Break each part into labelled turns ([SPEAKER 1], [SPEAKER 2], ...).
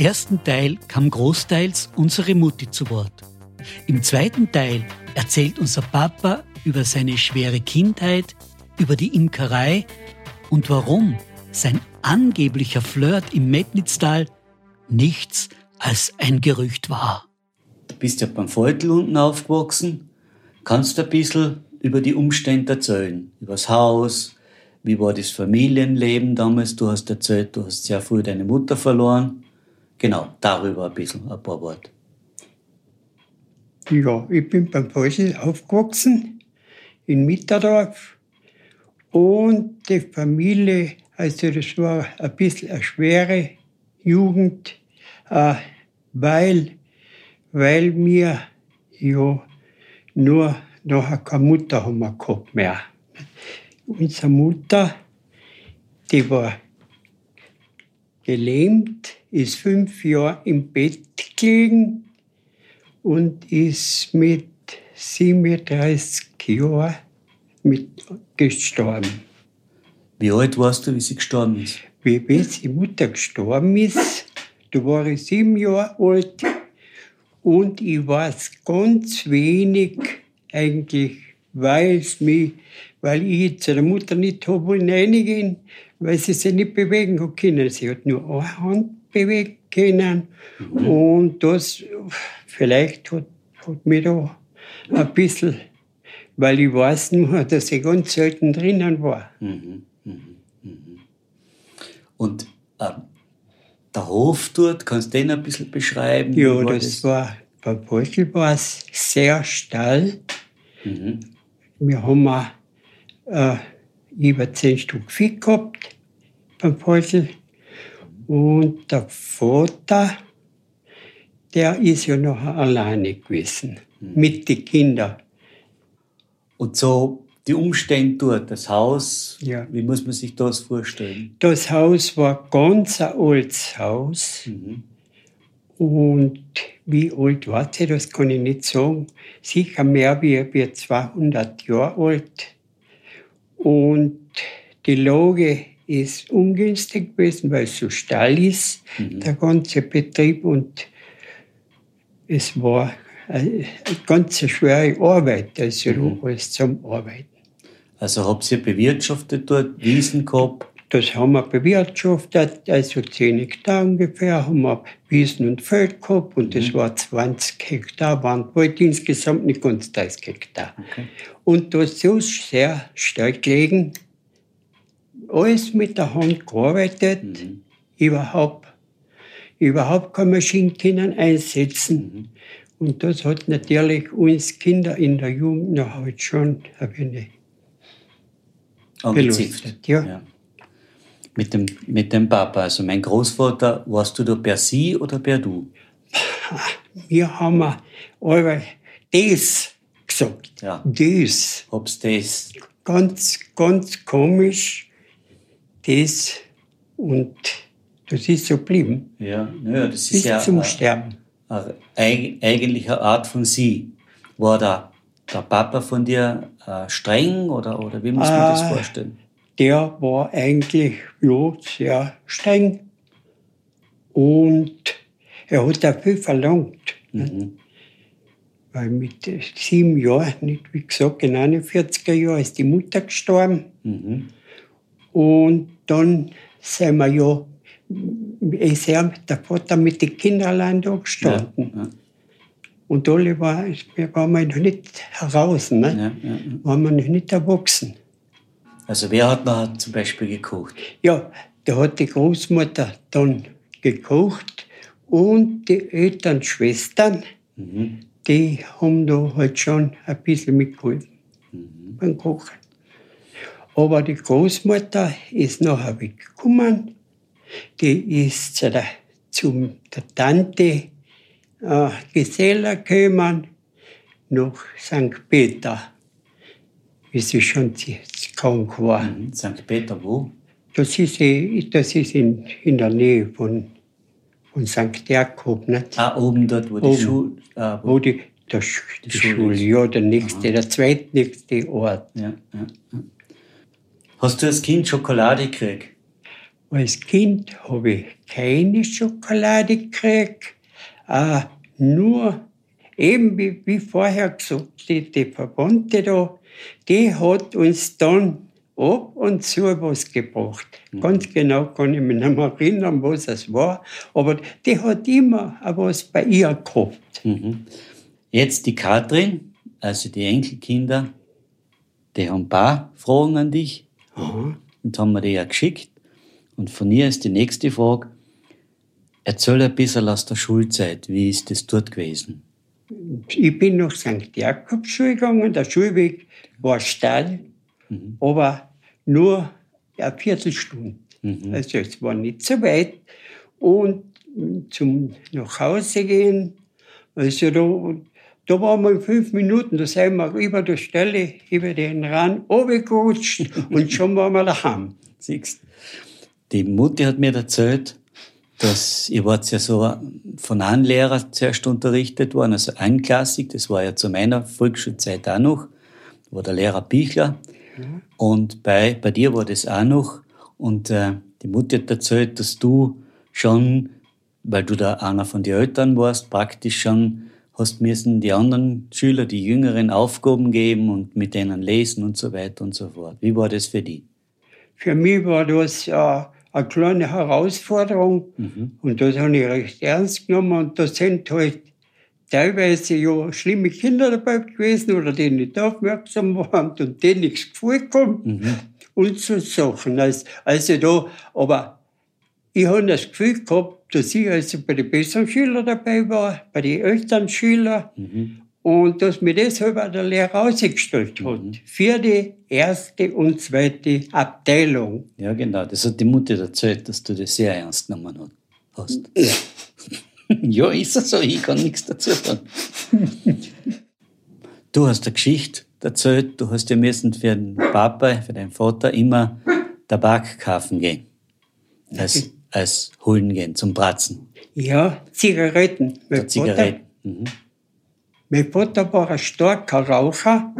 [SPEAKER 1] ersten Teil kam großteils unsere Mutti zu Wort. Im zweiten Teil erzählt unser Papa über seine schwere Kindheit, über die Imkerei und warum sein angeblicher Flirt im Metnitztal nichts als ein Gerücht war.
[SPEAKER 2] Du bist ja beim Viertel unten aufgewachsen. Kannst ein bisschen über die Umstände erzählen? Über das Haus? Wie war das Familienleben damals? Du hast erzählt, du hast sehr früh deine Mutter verloren. Genau, darüber ein bisschen, ein paar Worte.
[SPEAKER 3] Ja, ich bin beim Viertel aufgewachsen, in Mitterdorf. Und die Familie, also das war ein bisschen eine schwere Jugend, äh, weil, weil wir ja nur nachher keine Mutter haben wir gehabt mehr. Unsere Mutter, die war gelähmt, ist fünf Jahre im Bett gelegen und ist mit 37 Jahren mit gestorben.
[SPEAKER 2] Wie alt warst du, wie sie gestorben ist?
[SPEAKER 3] Wie die Mutter gestorben ist, da war ich sieben Jahre alt und ich weiß ganz wenig eigentlich, weil mich, weil ich zu der Mutter nicht habe wollen reingehen, weil sie sich nicht bewegen hat können. Sie hat nur eine Hand bewegen können mhm. und das vielleicht hat, hat mich da ein bisschen, weil ich weiß nur, dass ich ganz selten drinnen war. Mhm. Mhm.
[SPEAKER 2] mhm. Und äh, der Hof dort, kannst du den ein bisschen beschreiben?
[SPEAKER 3] Ja, war das, das, war, bei Beutel war es sehr steil. Mhm. Wir haben auch, äh, über zehn Stück Vieh gehabt beim Beutel. Und der Vater, der ist ja noch alleine gewesen, mhm. mit den Kindern.
[SPEAKER 2] Und so die Umstände dort, das Haus, ja. wie muss man sich das vorstellen?
[SPEAKER 3] Das Haus war ganz ein altes Haus. Mhm. Und wie alt war sie, das kann ich nicht sagen. Sicher mehr wie, wie 200 Jahre alt. Und die Lage ist ungünstig gewesen, weil es so steil ist, mhm. der ganze Betrieb. Und es war eine ganz schwere Arbeit, also mhm. alles zum Arbeiten.
[SPEAKER 2] Also habt ihr bewirtschaftet dort, Wiesen gehabt?
[SPEAKER 3] Das haben wir bewirtschaftet, also 10 Hektar ungefähr haben wir Wiesen und Feld gehabt und das mhm. war 20 Hektar, waren bald insgesamt nicht ganz 30 Hektar. Okay. Und das ist so sehr stark gelegen, alles mit der Hand gearbeitet, mhm. überhaupt, überhaupt keine Maschinen können einsetzen. Mhm. Und das hat natürlich uns Kinder in der Jugend noch halt schon ein wenig
[SPEAKER 2] belustet. Ja. ja. Mit, dem, mit dem Papa, also mein Großvater, warst du da per Sie oder per Du?
[SPEAKER 3] Wir haben aber das gesagt.
[SPEAKER 2] Ja.
[SPEAKER 3] Das.
[SPEAKER 2] Hab's das.
[SPEAKER 3] Ganz, ganz komisch. Das und das ist so geblieben.
[SPEAKER 2] Ja, ja das ist
[SPEAKER 3] Bis
[SPEAKER 2] ja.
[SPEAKER 3] zum Sterben.
[SPEAKER 2] Eine, eigentlich eine Art von Sie. War da der Papa von dir äh, streng oder, oder wie muss man äh, das vorstellen?
[SPEAKER 3] Der war eigentlich ja, sehr streng und er hat auch viel verlangt. Mhm. Weil mit sieben Jahren, nicht wie gesagt, in 41er Jahren ist die Mutter gestorben. Mhm. Und dann sind wir ja, ist er, der Vater mit den Kindern allein da gestanden. Ja, ja. Und alle war, wir waren noch nicht heraus, ne? Ja, ja, ja. waren wir noch nicht erwachsen.
[SPEAKER 2] Also wer hat noch zum Beispiel gekocht?
[SPEAKER 3] Ja, da hat die Großmutter dann gekocht und die Eltern, Schwestern, mhm. die haben da halt schon ein bisschen mitgeholfen mhm. beim Kochen. Aber die Großmutter ist nachher weggekommen. Die ist zu der, zu der Tante äh, Geselle gekommen nach St. Peter, wie sie schon war.
[SPEAKER 2] Mhm. St. Peter wo?
[SPEAKER 3] Das ist, das ist in, in der Nähe von, von St. Jakob. Nicht?
[SPEAKER 2] Ah, oben dort, wo oben, die Schule...
[SPEAKER 3] Ah, wo, wo die, der, die, die Schule, Schule ja, der nächste, Aha. der zweitnächste Ort.
[SPEAKER 2] Ja, ja, Hast du als Kind Schokolade gekriegt?
[SPEAKER 3] Als Kind habe ich keine Schokolade gekriegt, äh, nur eben wie, wie vorher gesagt, die, die Verwandte da, die hat uns dann ab und zu was gebracht. Mhm. Ganz genau kann ich mich nicht mehr erinnern, was es war, aber die hat immer was bei ihr gehabt.
[SPEAKER 2] Mhm. Jetzt die Katrin, also die Enkelkinder, die haben ein paar Fragen an dich Aha. und haben mir die ja geschickt. Und von ihr ist die nächste Frage, erzähl ein bisschen aus der Schulzeit, wie ist das dort gewesen?
[SPEAKER 3] Ich bin nach St. Jakobsschule gegangen, der Schulweg war steil, mhm. aber nur eine Viertelstunde. Mhm. Also es war nicht so weit. Und zum nach Hause gehen, also da, da waren wir in fünf Minuten, da sind wir über der Stelle, über den Rand runtergerutscht und schon waren wir daheim.
[SPEAKER 2] Siehst Die Mutti hat mir erzählt, dass ihr wart ja so von einem Lehrer zuerst unterrichtet worden, also einklassig, das war ja zu meiner Volksschulzeit auch noch, war der Lehrer Bichler. Und bei, bei dir war das auch noch. Und äh, die Mutter hat erzählt, dass du schon, weil du da einer von den Eltern warst, praktisch schon hast müssen die anderen Schüler, die Jüngeren, Aufgaben geben und mit denen lesen und so weiter und so fort. Wie war das für die?
[SPEAKER 3] Für mich war das äh, eine kleine Herausforderung mhm. und das habe ich recht ernst genommen und da sind halt teilweise ja schlimme Kinder dabei gewesen oder die nicht aufmerksam waren und denen nichts gefallen kommt mhm. und so Sachen. Also, also da, aber ich habe das Gefühl gehabt, dass ich also bei den besseren Schülern dabei war, bei den älteren Schülern mhm. Und dass mir deshalb auch der Lehrer ausgestellt hat mhm. für die erste und zweite Abteilung.
[SPEAKER 2] Ja, genau. Das hat die Mutter erzählt, dass du das sehr ernst genommen hast. Ja. ja, ist es so, ich kann nichts dazu sagen. du hast eine Geschichte erzählt, du hast ja müssen für den Papa, für deinen Vater immer Tabak kaufen gehen. Als, als holen gehen, zum Bratzen.
[SPEAKER 3] Ja, Zigaretten.
[SPEAKER 2] Zigaretten. Mhm.
[SPEAKER 3] Mein Vater war ein starker Raucher.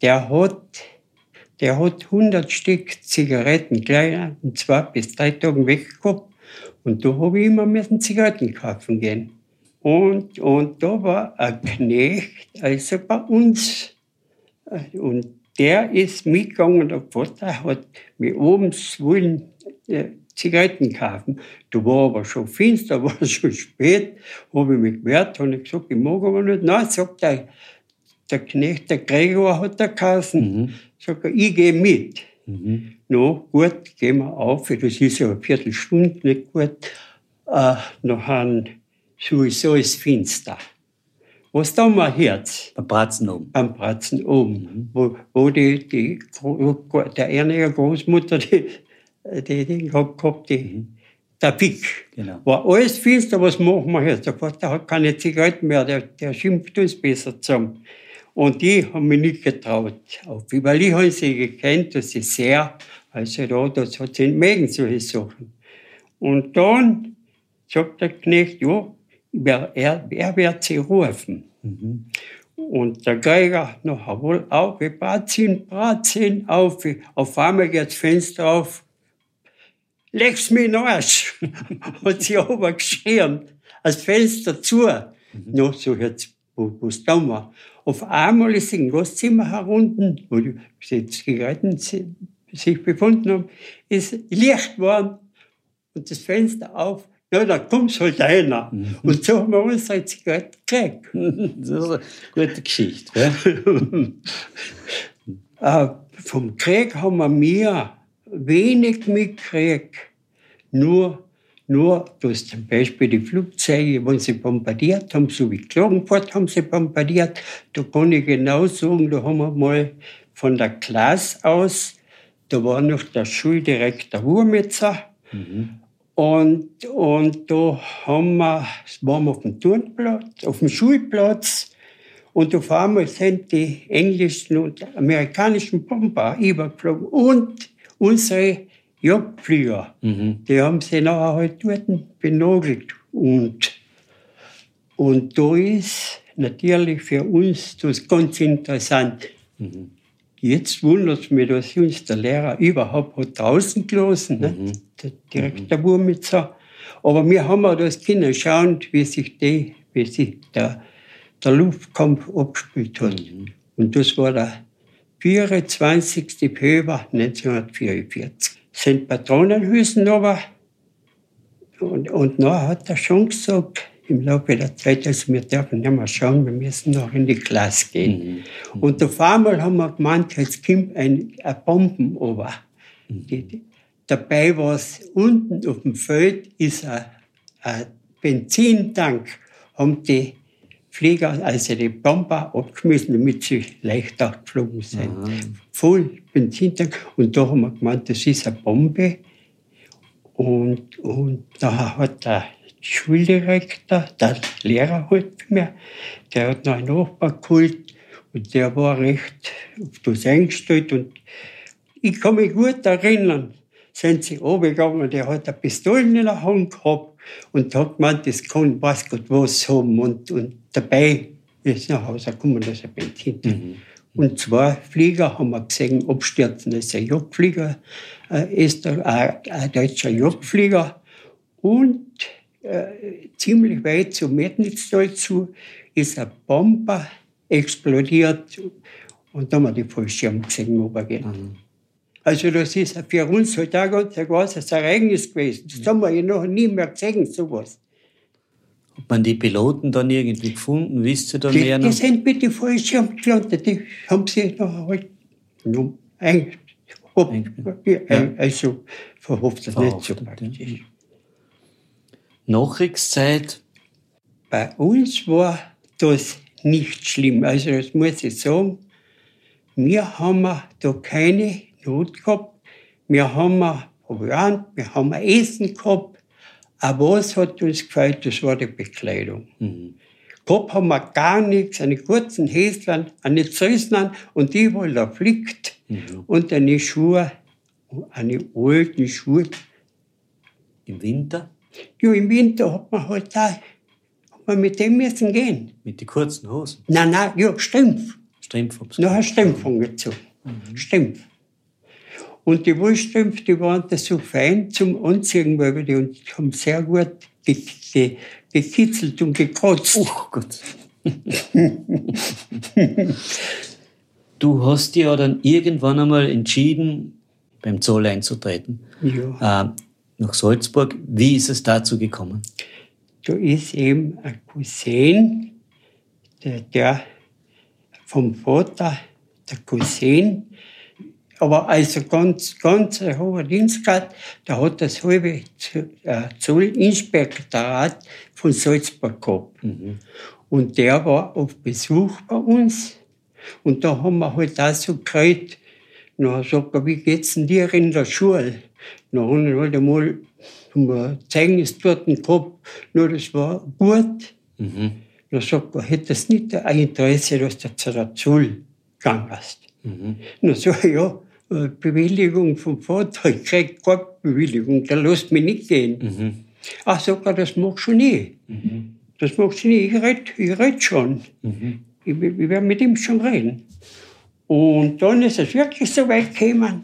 [SPEAKER 3] Der hat, der hat 100 Stück Zigaretten gleich in zwei bis drei Tagen weggehabt. Und da habe ich immer müssen Zigaretten kaufen gehen. Und, und da war ein Knecht, also bei uns. Und der ist mitgegangen, der Vater hat mir oben wollen Zigaretten kaufen. Da war aber schon finster, war schon spät, habe ich mich gewehrt, habe gesagt, ich mag aber nicht. Nein, sagt der, der Knecht, der Gregor hat der Kassen. Mhm. Sagt er, ich gehe mit. Mhm. No, gut, gehen wir auf, das ist ja eine Viertelstunde nicht gut. Äh, nachher sowieso ist finster. Was da mal Herz?
[SPEAKER 2] Beim Bratzen oben.
[SPEAKER 3] Beim Bratzen oben. Mhm. Wo, wo die, die, der eine Großmutter, die, die, die gehabt, die, mhm. der Pick. Genau. War alles finster, was machen wir jetzt? Der Vater hat keine Zigaretten mehr, der, der schimpft uns besser zusammen. Und die haben mich nicht getraut. Auf, weil ich habe sie gekannt, dass sie sehr, also da, das hat sie mögen, solche Sachen. Und dann sagt der Knecht, ja, er, er wird sie rufen. Mhm. Und der Geiger noch wohl auf, wir Bratzin, Bratzin, auf. Auf einmal geht das Fenster auf. Leg's mir in den Arsch. hat sie aber geschrien. Das Fenster zu. Mhm. No, so jetzt, wo es da war. Auf einmal ist im Gastzimmer herunten, wo die Zigaretten sich befunden haben, ist Licht geworden und das Fenster auf. Ja, da kommt halt einer. Mhm. Und so haben wir unsere Zigaretten gekriegt.
[SPEAKER 2] Das ist eine gute Geschichte.
[SPEAKER 3] äh, vom Krieg haben wir mehr wenig mitgekriegt. Nur nur, dass zum Beispiel die Flugzeuge, wenn sie bombardiert haben, so wie Klagenfurt haben sie bombardiert, da kann ich genau sagen, da haben wir mal von der Klasse aus, da war noch der Schuldirektor Wurmitzer, mhm. und, und da haben wir, waren wir auf dem Turnplatz, auf dem Schulplatz, und auf einmal sind die englischen und amerikanischen Bomber übergeflogen und unsere Jagdflieger, mhm. die haben sie nachher halt dort benagelt. Und, und da ist natürlich für uns das ganz interessant. Mhm. Jetzt wundert es mich, dass uns der Lehrer überhaupt hat draußen gelassen, ne?
[SPEAKER 2] Mhm.
[SPEAKER 3] der Direktor Wurmitzer. Aber wir haben auch das können schauen, wie sich, die, wie sich der, der Luftkampf abgespielt hat. Und das war der 24. Februar 1944. Sind Patronenhülsen aber und, und dann hat er schon gesagt, im Laufe der Zeit, also wir dürfen nicht mehr schauen, wir müssen noch in die Klasse gehen. Und auf einmal haben wir gemeint, jetzt kommt ein, eine Bomben runter. Die, dabei war es unten auf dem Feld, ist ein, ein Benzintank, haben die Flieger, also die Bomber abgeschmissen, damit sie leichter geflogen sind. Voll Benzintank. Und da haben wir gemeint, das ist eine Bombe. Und, und da hat der Schuldirektor, der Lehrer halt mehr, der hat noch einen Nachbar geholt und der war recht auf das eingestellt. Und ich kann mich gut erinnern, sind sie runtergegangen, der hat eine Pistole in der Hand gehabt und hat gemeint, das kann weiß Gott was haben. Und, und dabei ist nach Hause gekommen, das ist ein Benzin. Und zwei Flieger haben wir gesehen, abstürzen. Das ist ein Jagdflieger, ein, Öster, ein, ein deutscher Jagdflieger. Und äh, ziemlich weit zum Metnitztal zu ist ein Bomber explodiert. Und da haben wir die Fallschirme gesehen, runtergehen. Also das ist für uns halt auch ganz ein großes Ereignis gewesen. Das haben wir ja noch nie mehr gesehen, sowas.
[SPEAKER 2] Hat man die Piloten dann irgendwie gefunden? Wisst ihr da
[SPEAKER 3] Die,
[SPEAKER 2] mehr
[SPEAKER 3] die
[SPEAKER 2] noch?
[SPEAKER 3] sind mit den Fallschirmen gelandet, die haben sie noch halt ob, ja. also verhaftet, nicht so praktisch.
[SPEAKER 2] Nachkriegszeit,
[SPEAKER 3] Bei uns war das nicht schlimm. Also das muss ich sagen. Wir haben da keine Not gehabt. Wir haben Proviant, wir haben Essen gehabt. Aber was hat uns gefällt, das war die Bekleidung. Gehabt haben wir gar nichts, eine kurzen Häslein, eine Zöslein und die wohl da flickt. Und eine Schuhe, eine alten Schuhe.
[SPEAKER 2] im Winter,
[SPEAKER 3] Ja, im Winter hat man halt da, man mit dem müssen gehen.
[SPEAKER 2] mit den kurzen Hosen.
[SPEAKER 3] Nein, nein, ja, Strümpf.
[SPEAKER 2] Strümpfe hab's
[SPEAKER 3] Noch ein Strümpf angezogen. Strümpf. Und die Wollstrümpfe, die waren da so fein zum Anziehen, weil wir die uns haben sehr gut ge ge gekitzelt und gekratzt.
[SPEAKER 2] Oh Gott. du hast ja dann irgendwann einmal entschieden, beim Zoll einzutreten.
[SPEAKER 3] Ja.
[SPEAKER 2] Äh, nach Salzburg. Wie ist es dazu gekommen?
[SPEAKER 3] Da ist eben ein Cousin, der, der vom Vater, der Cousin, aber also ganz, ganz ein hoher Dienstgrad, der hat das halbe äh, Zollinspektorat von Salzburg gehabt. Und der war auf Besuch bei uns. Und da haben wir halt auch so geredet, na, sagt er, wie geht's denn dir in der Schule? Na, haben wir halt einmal ein Zeugnis dort gehabt, nur das war gut. Dann sagt er, hättest nicht ein Interesse, dass du zu der Schule gegangen hast? Dann sag ich, ja, Bewilligung vom Vater, ich krieg keine Bewilligung, der lässt mich nicht gehen. Ach, sagt er, das machst du nie. Das machst du nie, ich red, ich red schon. Ich, ich werde mit ihm schon reden. Und dann ist es wirklich so weit gekommen,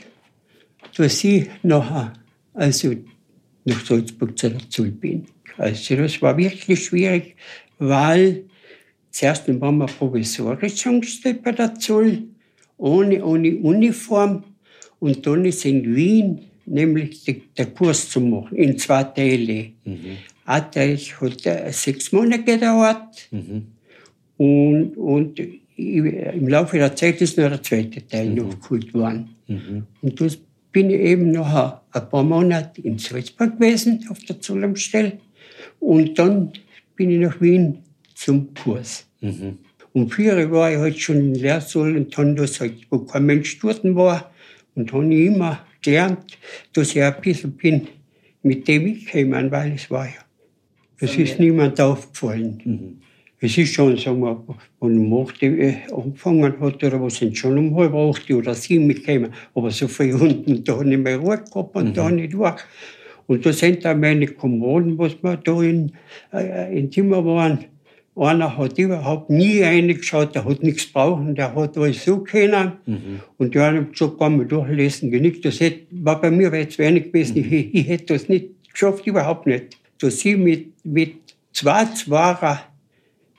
[SPEAKER 3] dass ich nachher, also nach Salzburg zu der Zoll bin. Also das war wirklich schwierig, weil zuerst waren wir provisorisch angestellt bei der Zoll, ohne, ohne Uniform. Und dann ist in Wien nämlich der Kurs zu machen, in zwei Teile. Ein Teil hat äh, sechs Monate gedauert. Und, und ich, im Laufe der Zeit ist noch der zweite Teil noch geholt worden. Und das bin ich eben noch ein paar Monate in Salzburg gewesen, auf der Zollamstelle. Und dann bin ich nach Wien zum Kurs. Um vier Uhr war ich halt schon in Lehrsaal und dann, halt, wo kein Mensch dort war. Und habe ich immer gelernt, dass ich ein bisschen bin, mit dem ich käme, weil es war ja. Es ist niemand aufgefallen. Es ist schon, sagen wir, wenn um 8 Uhr äh, angefangen hat, oder was sind schon um halb 8 Uhr oder 7 gekommen. Aber so viel unten, da habe ich mehr Ruhe gehabt und da nicht durch. Und da sind auch meine Kameraden, was wir da in, äh, im Zimmer waren, einer hat überhaupt nie reingeschaut, der hat nichts brauchen, der hat alles so können. Mhm. Und der hat gesagt, kann man durchlesen, genug. Das hätte, war bei mir weit zu wenig gewesen. Mhm. Ich, ich hätte das nicht geschafft, überhaupt nicht. Dass ich mit, mit zwei Zwarer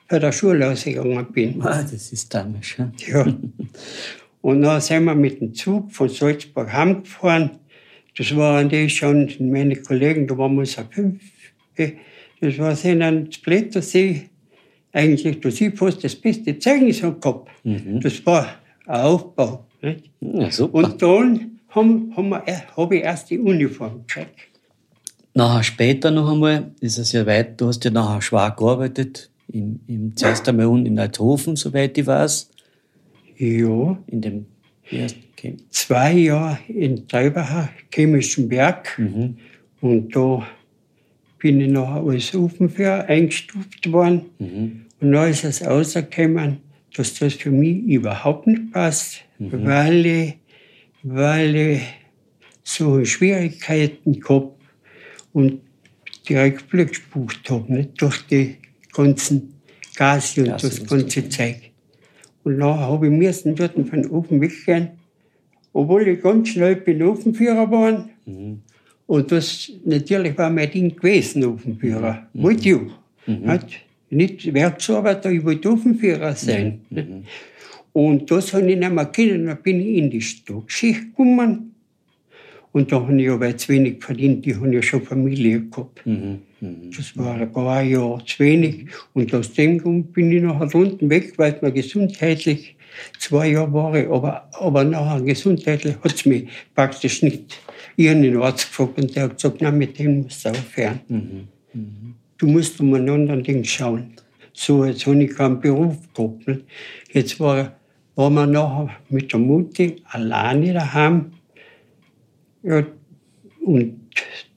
[SPEAKER 3] bei der Schule ausgegangen bin.
[SPEAKER 2] Ah, das ist damals,
[SPEAKER 3] ja. ja. Und dann sind wir mit dem Zug von Salzburg heimgefahren. Das waren die schon meine Kollegen, da waren wir so fünf. Das war so ein Splittersee eigentlich durch sie fast das beste Zeugnis gehabt. Mhm. Das war ein Aufbau. Nicht? Ja, super. Und dann haben, haben habe ich erst die Uniform gekriegt.
[SPEAKER 2] Nachher später noch einmal, ist es ja weit, du hast ja nachher schwer gearbeitet, im, im, zuerst einmal unten in Althofen, soweit ich weiß.
[SPEAKER 3] Ja.
[SPEAKER 2] In dem ersten
[SPEAKER 3] Zwei Jahre in Treibacher, Chemischen Berg. Mhm. Und da bin ich nachher als Ofenführer eingestuft worden. Mhm. Und dann ist es rausgekommen, dass das für mich überhaupt nicht passt, mhm. weil, ich, weil ich so Schwierigkeiten gehabt und direkt Glück gespucht habe, nicht durch die ganzen Gase und das, das ganze Zeug. Und dann habe ich müssen dort von Ofen weggehen, obwohl ich ganz schnell bin Ofenführer war. Mhm. Und das natürlich war mein Ding gewesen, Ofenführer. Mhm. Wollte ich. Mhm nicht Werksarbeiter, ich wollte Ofenführer sein. Mhm. mhm. Und das habe ich nicht mehr können. Dann bin ich in die Stockschicht gekommen. Und da habe ich aber zu wenig verdient. Die haben ja schon Familie gehabt. Mhm. Mhm. Das war ein Jahr zu wenig. Und aus dem Grund bin ich nachher unten weg, weil es mir gesundheitlich zwei Jahre war. Aber, aber nachher gesundheitlich hat es mich praktisch nicht. Ich habe den Arzt gefragt und der hat gesagt, nein, mit dem musst du aufhören. Mhm. Mhm du musst um ein anderes Ding schauen. So, jetzt habe ich keinen Beruf gehabt. Nicht? Jetzt war, war man nachher mit der Mutter alleine daheim. Ja, und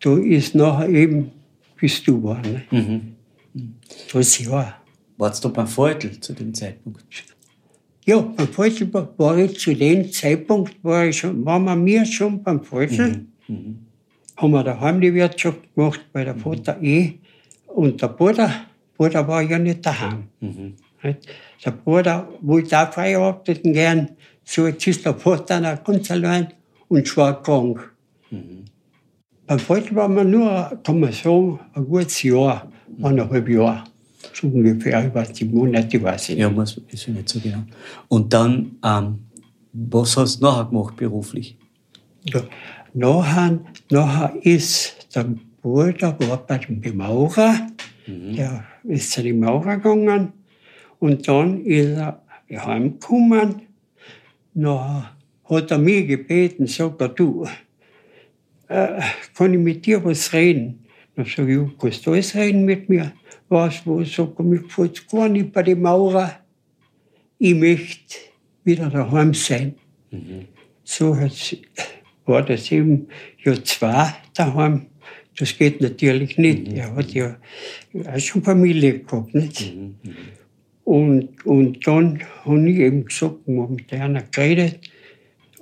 [SPEAKER 3] da ist nachher eben, bist du war. Mhm. Das Jahr.
[SPEAKER 2] Warst du beim Viertel zu dem Zeitpunkt?
[SPEAKER 3] Ja, beim Viertel war ich zu dem Zeitpunkt, war, ich schon, waren wir mir schon beim Viertel. Mhm. Mhm. Haben wir daheim die Wirtschaft gemacht, weil der Vater eh und der Bruder, Bruder war ja nicht daheim. Mhm. Der Bruder wollte auch gern. So, jetzt ist der Vater ganz allein und schwer krank. Mhm. Beim Vater war man nur, kann man sagen, ein gutes Jahr, eineinhalb Jahre. So ungefähr über die Monate, weiß ich
[SPEAKER 2] nicht. Ja, muss, ist ja nicht so genau. Und dann, ähm, was hast du nachher gemacht beruflich?
[SPEAKER 3] Ja, nachher, nachher ist der Bruder war bei dem Bemaurer, mhm. der ist zu den Maurer gegangen und dann ist er heimgekommen. Dann hat er mich gebeten, sagt er, du, äh, kann ich mit dir was reden? Dann sage ich, kannst du alles reden mit mir? Was, wo? Sagt er, mir gefällt gar nicht bei den Maurer. Ich möchte wieder daheim sein. Mhm. So war das eben Jahr zwei daheim. Das geht natürlich nicht. Mhm. Er hat ja auch schon Familie gehabt. Nicht? Mhm. mhm. Und, und dann habe ich eben gesagt, wir haben mit einer geredet.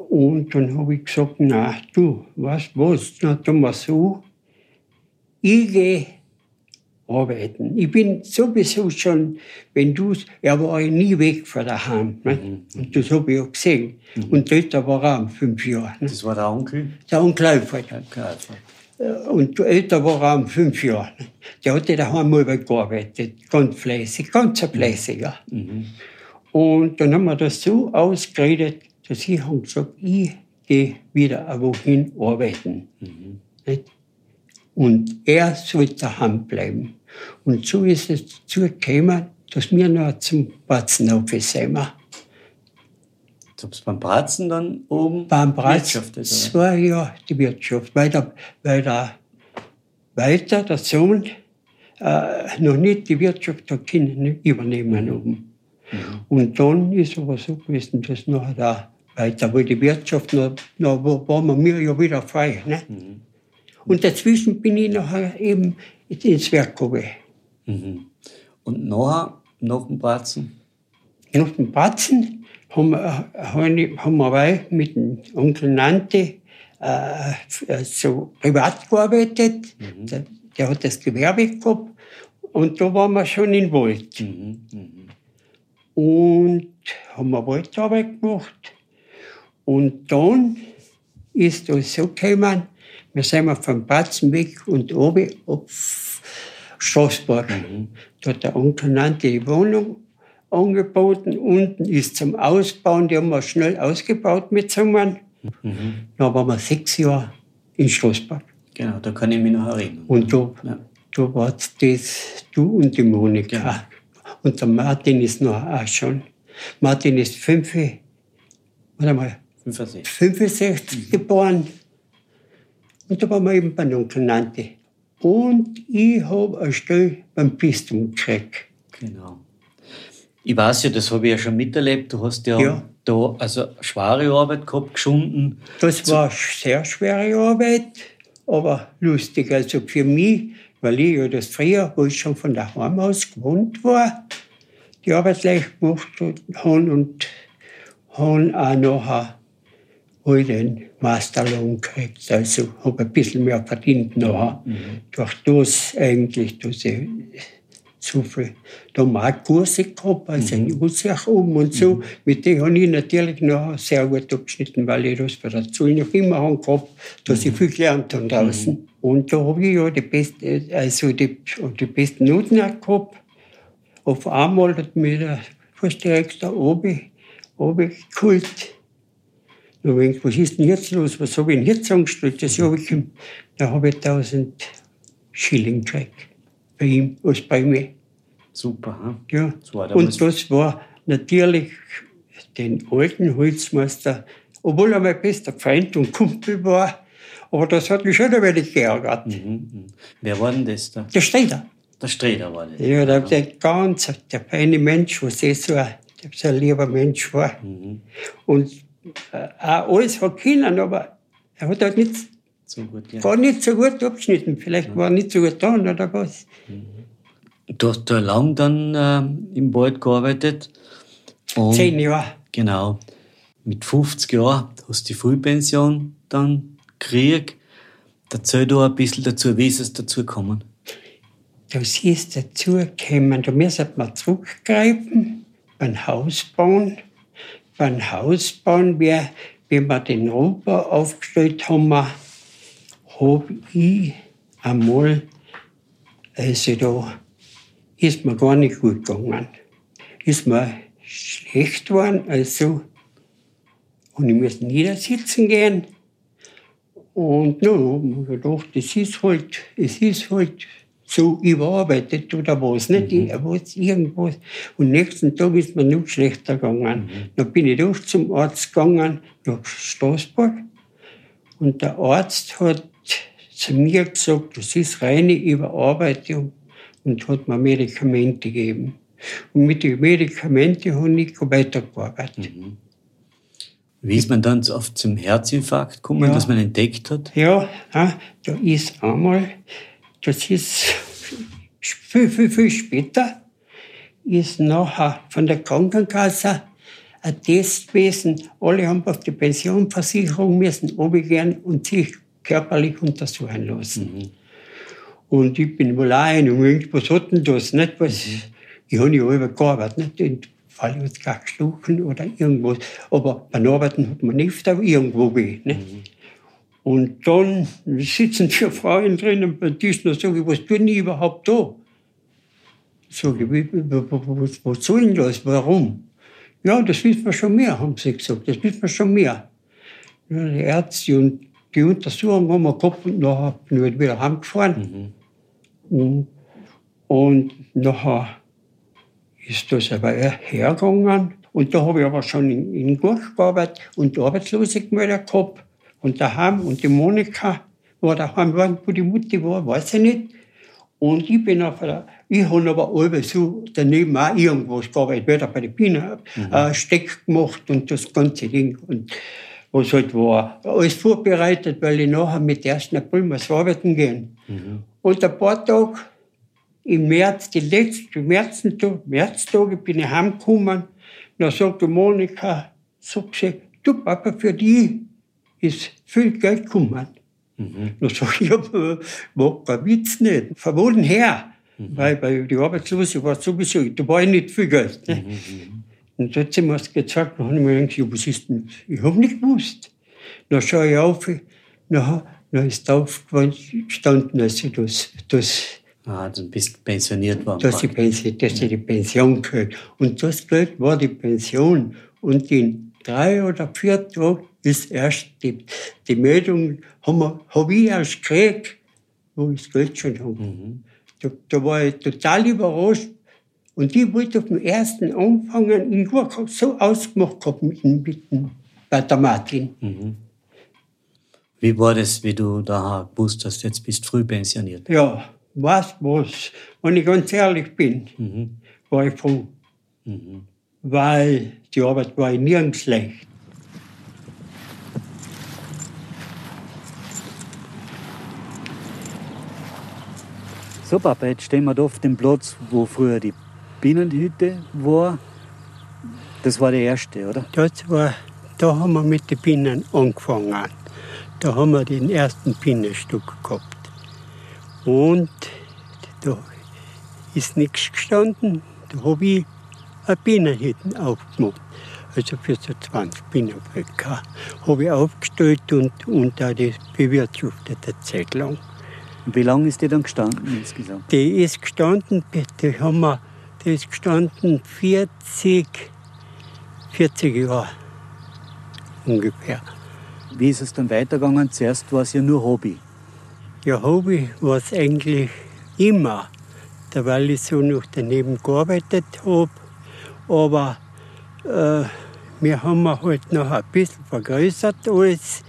[SPEAKER 3] Und dann habe ich gesagt, na du, was, was, na tun wir so. Ich gehe arbeiten. Ich bin sowieso schon, wenn du, er war ja nie weg von daheim. Ne? Mhm. Und das habe ich auch gesehen. Mhm. Und dort war er um fünf Jahre.
[SPEAKER 2] Ne? Das war der Onkel?
[SPEAKER 3] Der Onkel Alfred. Und älter war er um fünf Jahre. Der hatte daheim mal gearbeitet, ganz fleißig, ganz fleißiger. Mhm. Und dann haben wir das so ausgeredet, dass ich habe gesagt, ich gehe wieder wohin arbeiten. Mhm. Und er soll daheim bleiben. Und so ist es dazu gekommen, dass wir noch zum Batzenoffice sind.
[SPEAKER 2] Du bist beim Bratzen dann oben
[SPEAKER 3] beim Bratzen zwei Jahre die Wirtschaft, weil der, weil der weiter, der Sohn, äh, noch nicht die Wirtschaft hat können übernehmen oben. Mhm. Und dann ist aber so gewesen, dass nachher da weiter, weil die Wirtschaft, noch, noch waren wir mir ja wieder frei. Ne? Mhm. Und dazwischen bin ich nachher eben ins Werk gekommen.
[SPEAKER 2] Mhm. Und nachher, nach dem Bratzen?
[SPEAKER 3] Nach dem Bratzen haben, haben wir mit dem Onkel Nante äh, so privat gearbeitet. Mhm. Der, der, hat das Gewerbe gehabt. Und da waren wir schon im Wald.
[SPEAKER 2] Mhm. Mhm.
[SPEAKER 3] Und haben wir Waldarbeit gemacht. Und dann ist das so gekommen, wir sind vom Batzen weg und oben auf Straßburg.
[SPEAKER 2] Mhm.
[SPEAKER 3] Da hat der Onkel Nante die Wohnung angeboten. Unten ist zum Ausbauen, die haben wir schnell ausgebaut mit zusammen.
[SPEAKER 2] Mhm.
[SPEAKER 3] Dann waren wir sechs Jahre in Straßburg.
[SPEAKER 2] Genau, da kann ich mich noch erinnern.
[SPEAKER 3] Und da,
[SPEAKER 2] Ja.
[SPEAKER 3] da war das du und die Monika.
[SPEAKER 2] Genau.
[SPEAKER 3] Und der Martin ist noch auch schon. Martin ist fünf, warte mal,
[SPEAKER 2] 65.
[SPEAKER 3] 65 geboren. Und da waren wir eben bei Onkel Nante. Und ich habe eine Stelle beim Bistum gekriegt.
[SPEAKER 2] Genau. Ich weiß ja, das habe ich ja schon miterlebt. Du hast ja,
[SPEAKER 3] Ja.
[SPEAKER 2] da also schwere Arbeit gehabt, geschunden.
[SPEAKER 3] Das war sehr schwere Arbeit, aber lustig. Also für mich, weil ich ja das früher, wo ich schon von daheim aus gewohnt war, die Arbeit leicht gemacht habe und habe auch nachher all den Masterlohn gekriegt. Also habe ein bisschen mehr verdient nachher. Durch das eigentlich, dass ich so viel. Da auch Kurse gehabt, also in Usach oben und so. Mit denen habe ich natürlich noch sehr gut abgeschnitten, weil ich das bei der Schule noch immer haben gehabt, dass ich viel gelernt habe draußen. Und da habe ich ja die, beste, also die, die besten Noten auch gehabt. Auf einmal hat mir der Forstdirektor oben, oben geholt. Da habe ich gedacht, was ist denn jetzt los? Was habe ich denn jetzt angestellt? Das habe ich, da habe ich 1000 Schilling gekriegt. Bei ihm als bei mir.
[SPEAKER 2] Super, hm?
[SPEAKER 3] Ja.
[SPEAKER 2] Das damals-
[SPEAKER 3] Und das war natürlich den alten Holzmeister, obwohl er mein bester Freund und Kumpel war, aber das hat mich schon ein wenig geärgert.
[SPEAKER 2] Mhm. mhm. Wer war denn das da?
[SPEAKER 3] Der Streiter.
[SPEAKER 2] Der Sträder war das.
[SPEAKER 3] Ja, der, der ganz, der feine Mensch, was eh so ein, der so ein lieber Mensch war.
[SPEAKER 2] Mhm.
[SPEAKER 3] Und äh, auch alles hat können, aber er hat halt nicht,
[SPEAKER 2] So gut, ja.
[SPEAKER 3] war nicht so gut abgeschnitten. Vielleicht war er nicht so gut dran oder was.
[SPEAKER 2] Du hast da lang dann ähm, im Wald gearbeitet. Und
[SPEAKER 3] Zehn Jahre.
[SPEAKER 2] Genau. Mit 50 Jahren hast du die Frühpension dann gekriegt. Erzähl da ein bisschen dazu, wie ist es dazu gekommen?
[SPEAKER 3] Das ist dazu gekommen, da müssen wir zurückgreifen beim Hausbauen. Beim Hausbauen, wie, wie wir den Rohbau aufgestellt haben, habe ich einmal, also da ist mir gar nicht gut gegangen. Ist mir schlecht geworden, also und ich musste niedersitzen gehen. Und nun habe ich gedacht, das ist halt, es ist halt so überarbeitet oder was, nicht? Ich, was, irgendwas. Und nächsten Tag ist mir noch schlechter gegangen. Dann bin ich doch zum Arzt gegangen, nach Straßburg. Und der Arzt hat zu mir gesagt, das ist reine Überarbeitung und hat mir Medikamente gegeben. Und mit den Medikamenten habe ich weitergearbeitet.
[SPEAKER 2] Wie ist man dann so oft zum Herzinfarkt gekommen,
[SPEAKER 3] Ja.
[SPEAKER 2] dass man entdeckt hat?
[SPEAKER 3] Ja, da ist einmal, das ist viel, viel, viel später, ist nachher von der Krankenkasse ein Test gewesen. Alle haben auf die Pensionversicherung müssen runtergehen und sich körperlich untersuchen lassen. Und ich bin auch ein und denkt, was hat denn das? Nicht, was, Ich habe ja immer gearbeitet, nicht? Und Fall jetzt gar gestochen oder irgendwas. Aber beim Arbeiten hat man nicht irgendwo weh. Nicht? Und dann sitzen vier Frauen drinnen beim Tisch und sage ich, was tun die überhaupt da? Sag ich, was, was soll denn das? Warum? Ja, das wissen wir schon mehr, haben sie gesagt. Das wissen wir schon mehr. Ja, die Ärzte und die Untersuchung haben wir gehabt und nachher bin ich wieder heimgefahren. Und, und nachher ist das aber hergegangen. Und da habe ich aber schon in, in Gurch gearbeitet und Arbeitslose gemeldet gehabt. Und daheim, und die Monika war daheim, gewesen, wo die Mutti war, weiß ich nicht. Und ich bin auf der, ich habe aber alle so daneben auch irgendwas gearbeitet, wieder bei der Biene, äh, Steck gemacht und das ganze Ding. Und was halt war, alles vorbereitet, weil ich nachher mit 1. April muss arbeiten gehen. Und ein paar Tage im März, die letzten Märztage, Märztage bin ich heimgekommen. Da sagte Monika, sagt sie, du Papa, für die ist viel Geld gekommen. Da sag ich, ja, mag kein Witz nicht. Von wo denn her? Mhm. Weil, weil die Arbeitslose war sowieso, da war ich nicht viel Geld. Ne? Mhm. Und da hat sie mir das gezeigt, dann habe ich mir gedacht, ja, was ist denn? Ich habe nicht gewusst. Dann schaue ich auf, dann, dann ist aufgestanden, dass ich das, das
[SPEAKER 2] Ah, dann bist du pensioniert worden.
[SPEAKER 3] Dass ich, Pension, dass die Pension kriege. Und das Geld war die Pension. Und in drei oder vier Tagen ist erst die, die Meldung, habe hab ich erst gekriegt, wo ich das Geld schon habe. Mhm. Da, da war ich total überrascht. Und ich wollte auf dem ersten anfangen, ich war so ausgemacht gehabt mit, mit bei der Martin. Mhm.
[SPEAKER 2] Wie war das, wie du da gewusst hast, jetzt bist du früh pensioniert?
[SPEAKER 3] Ja, was, was, wenn ich ganz ehrlich bin, mhm. war ich froh. Mhm. Weil die Arbeit war nirgends schlecht.
[SPEAKER 2] So, Papa, jetzt stehen wir da auf dem Platz, wo früher die Bienenhütte war. Das war der erste, oder?
[SPEAKER 3] Das war, da haben wir mit den Bienen angefangen. Da haben wir den ersten Bienenstück gehabt. Und da ist nichts gestanden. Da habe ich eine Bienenhütte aufgemacht. Also für so 20 Bienenvölker. Habe ich aufgestellt und, und auch das bewirtschaftet eine Zeit lang.
[SPEAKER 2] Wie lange ist die dann gestanden insgesamt?
[SPEAKER 3] Die ist gestanden, die haben wir, die ist gestanden 40, 40 Jahre ungefähr.
[SPEAKER 2] Wie ist es dann weitergegangen? Zuerst war es ja nur Hobby.
[SPEAKER 3] Ja, Hobby war es eigentlich immer, weil ich so noch daneben gearbeitet habe. Aber äh, wir haben halt noch ein bisschen vergrößert alles.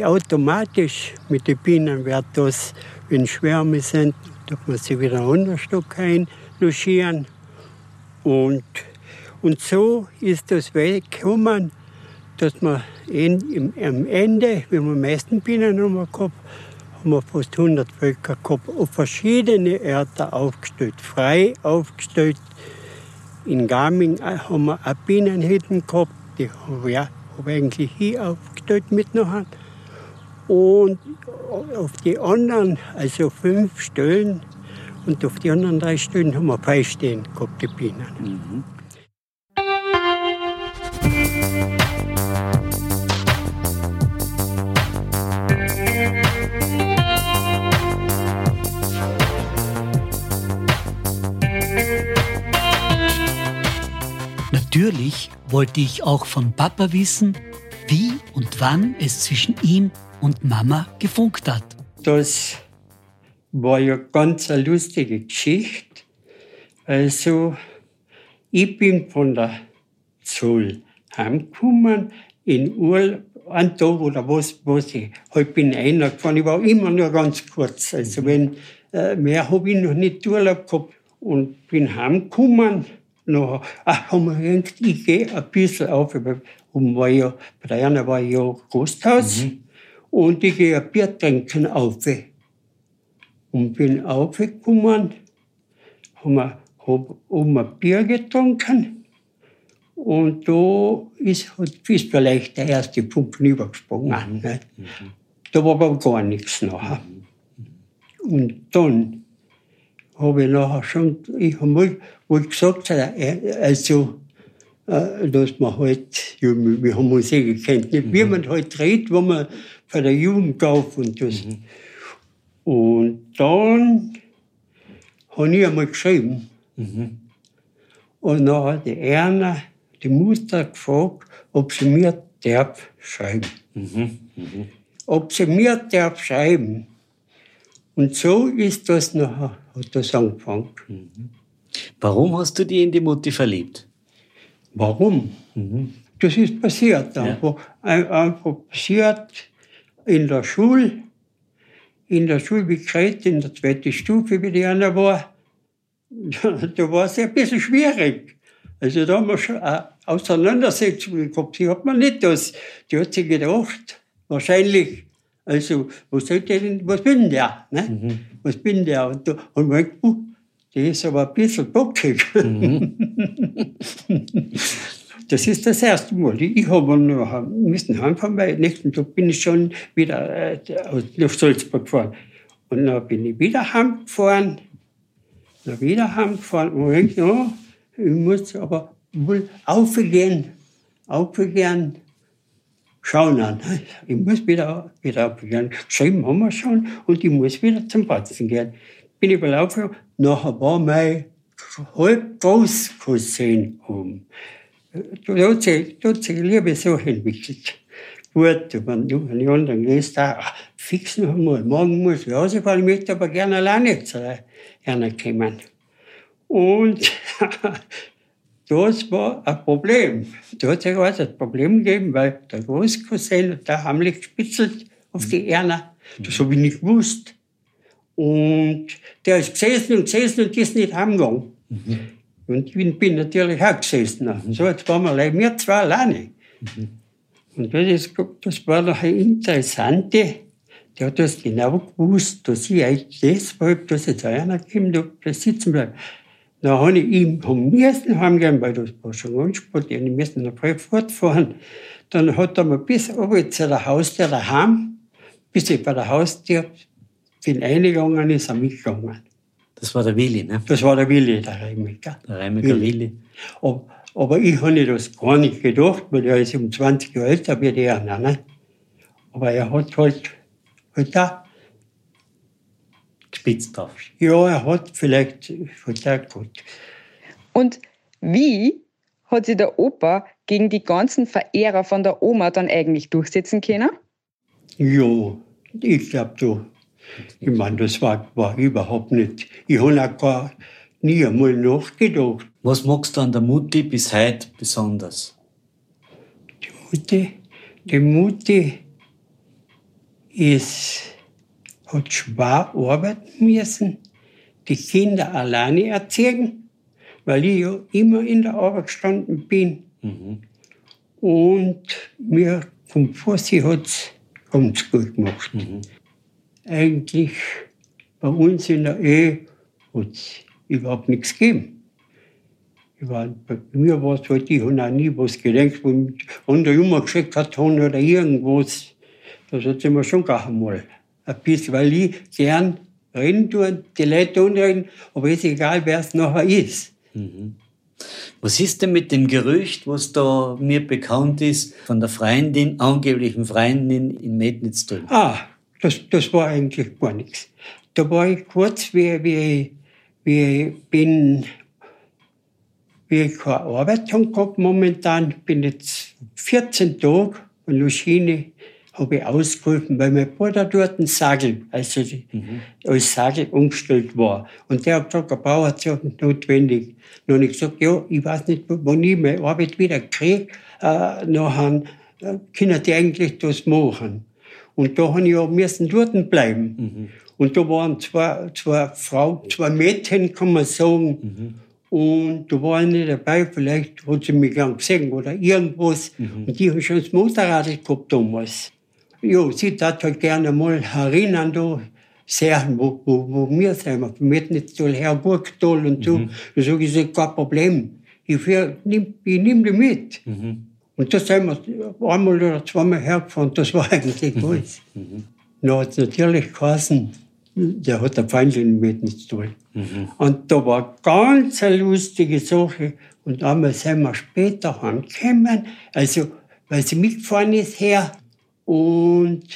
[SPEAKER 3] Automatisch mit den Bienen wird das, wenn Schwärme sind, darf man sie wieder anders einlogieren. Und, und so ist das weggekommen, dass man in, am Ende, wenn wir meisten Bienen haben wir gehabt, haben wir fast 100 Völker gehabt, auf verschiedene Orte aufgestellt, frei aufgestellt. In Garming äh, haben wir auch Bienenhütten gehabt, die habe ich eigentlich hier aufgestellt mit noch. Und auf die anderen, also fünf Stellen, und auf die anderen drei Stellen haben wir freistehen gehabt, die Bienen. Mhm.
[SPEAKER 1] Natürlich wollte ich auch von Papa wissen, wie und wann es zwischen ihm und Mama gefunkt hat.
[SPEAKER 3] Das war ja ganz eine lustige Geschichte. Also, ich bin von der Zoll heimgekommen in Urlaub, ein Tag oder was, was ich halt bin einer gefahren. Ich war immer nur ganz kurz. Also, wenn, äh, mehr habe ich noch nicht Urlaub gehabt und bin heimgekommen gedacht, ich gehe ein bisschen auf, weil oben war ja, einen war ja Gasthaus, mhm. und ich gehe ein Bier trinken auf. Und bin aufgekommen, haben wir, hab oben ein Bier getrunken, und da ist, ist vielleicht der erste Punkt übergesprungen. Mhm. Mhm. Da war aber gar nichts nachher. Mhm. Und dann habe ich nachher schon, ich habe mal, mal gesagt, äh, also, äh, dass man halt, ja, wir haben uns eh gekannt, nicht? wie mhm. man halt redet, wenn man von der Jugend auf und das. Mhm. Und dann habe ich einmal geschrieben. Mhm. Und dann hat die Erna, die Mutter, gefragt, ob sie mir darf schreiben. Mhm. Mhm. Ob sie mir darf schreiben. Und so ist das nachher hat das angefangen. Mhm.
[SPEAKER 2] Warum hast du dich in die Mutti verliebt?
[SPEAKER 3] Warum? Mhm. Das ist passiert einfach. Ja. Einfach passiert in der Schule. In der Schule, wie gesagt, in der zweiten Stufe, wie die eine war, da war es ein bisschen schwierig. Also da haben wir schon eine Auseinandersetzung gehabt. Sie hat man nicht das. Die hat sich gedacht, wahrscheinlich, also, was soll denn, was bin der? Ne? Mhm. Was bin der? Und, und man uh, der ist aber ein bisschen bockig. Mhm. das ist das erste Mal. Ich habe noch müssen heimfahren, weil nächsten Tag bin ich schon wieder äh, nach Salzburg gefahren. Und dann bin ich wieder heimgefahren Dann wieder heimgefahren und ich ja, ich muss aber wohl aufgehen, aufgehen, schauen an. Ich muss wieder, wieder aufgehen. Geschrieben haben wir schon und ich muss wieder zum Batzen gehen. Bin ich gelaufen, nachher war mein halb Großcousin um. Da hat sich, da Liebe so entwickelt. Gut, wenn du an die anderen gehst, da, fix noch einmal, morgen muss ich rausfahren, ich möchte aber gerne alleine zu einer kommen. Und das war ein Problem. Da hat sich also ein Problem gegeben, weil der Großcousin, der heimlich gespitzelt auf die Erna. Das habe ich nicht gewusst. Und der ist gesessen und gesessen und ist nicht heimgegangen. Mhm. Und ich bin natürlich auch gesessen. So, jetzt waren wir wir zwei alleine. Mhm. Und das, ist, das war noch ein Interessante. Der hat das genau gewusst, dass ich eigentlich deshalb, dass jetzt einer kommt, da sitzen bleibt. Dann habe ich ihm am müssen heimgehen, weil das war schon spät, ich musste noch voll fortfahren. Dann hat er mir bis oben zu der Haustür daheim, bis ich bei der Haustür bin eingegangen, ist er mitgegangen.
[SPEAKER 2] Das war der Willi, ne?
[SPEAKER 3] Das war der Willi, der Reimiker.
[SPEAKER 2] Der Reimiker Willi. Willi.
[SPEAKER 3] Aber, aber ich habe das gar nicht gedacht, weil er ist um 20 Jahre älter wie der. Ne? Aber er hat halt, halt auch
[SPEAKER 2] gespitzt drauf.
[SPEAKER 3] Ja, er hat vielleicht halt gut.
[SPEAKER 4] Und wie hat sich der Opa gegen die ganzen Verehrer von der Oma dann eigentlich durchsetzen können?
[SPEAKER 3] Ja, ich glaube, du. Ich meine, das war, war überhaupt nicht. Ich habe auch gar nie einmal nachgedacht.
[SPEAKER 2] Was magst du an der Mutti bis heute besonders?
[SPEAKER 3] Die Mutti, die Mutti ist, hat schwer arbeiten müssen, die Kinder alleine erziehen, weil ich ja immer in der Arbeit gestanden bin. Mhm. Und mir vom Fossi hat es ganz gut gemacht. Mhm. Eigentlich bei uns in der Ehe hat es überhaupt nichts gegeben. War, bei mir war es halt, ich habe auch nie was gedacht, wo andere immer geschickt hat oder irgendwas. Das hat immer schon gar einmal ein bisschen, weil ich gern reden tue, die Leute unreden, aber es ist egal, wer es nachher ist. Mhm.
[SPEAKER 2] Was ist denn mit dem Gerücht, was da mir bekannt ist, von der Freundin, angeblichen Freundin in Metnitz drin?
[SPEAKER 3] Ah, das, das war eigentlich gar nichts. Da war ich kurz, wie, wie, wie bin, wie ich keine Arbeit gehabt momentan, bin jetzt 14 Tage von Luschine habe ich ausgeholfen, weil mein Bruder dort ein Sagel, also mhm. als Sagel umgestellt war. Und der hat gesagt, ein Bauer hat sich notwendig. Und ich gesagt, ja, ich weiß nicht, wann ich meine Arbeit wieder kriege, äh, nachher äh, können die eigentlich das machen. Und da habe ich auch müssen dort bleiben. Mhm. Und da waren zwei, zwei Frauen, zwei Mädchen, kann man sagen. Mhm. Und da war eine dabei, vielleicht hat sie mich gern gesehen oder irgendwas. Mhm. Und die haben schon das Motorrad gehabt damals. Ja, sie tat halt gerne mal erinnern, da sehen, wo, wo, wo wir sind. Wir möchten jetzt so Herr Burgtal und so. Mhm. Ich, ist kein Problem. Ich, nehm, ich nehme die mit. Mhm. Und da sind wir einmal oder zweimal hergefahren. Das war eigentlich mhm. alles. Mhm. Dann hat es natürlich geheißen, der hat der Feindling mit nicht tun. Mhm. Und da war ganz eine lustige Sache. Und einmal sind wir später heimgekommen, also, weil sie mitgefahren ist her. Und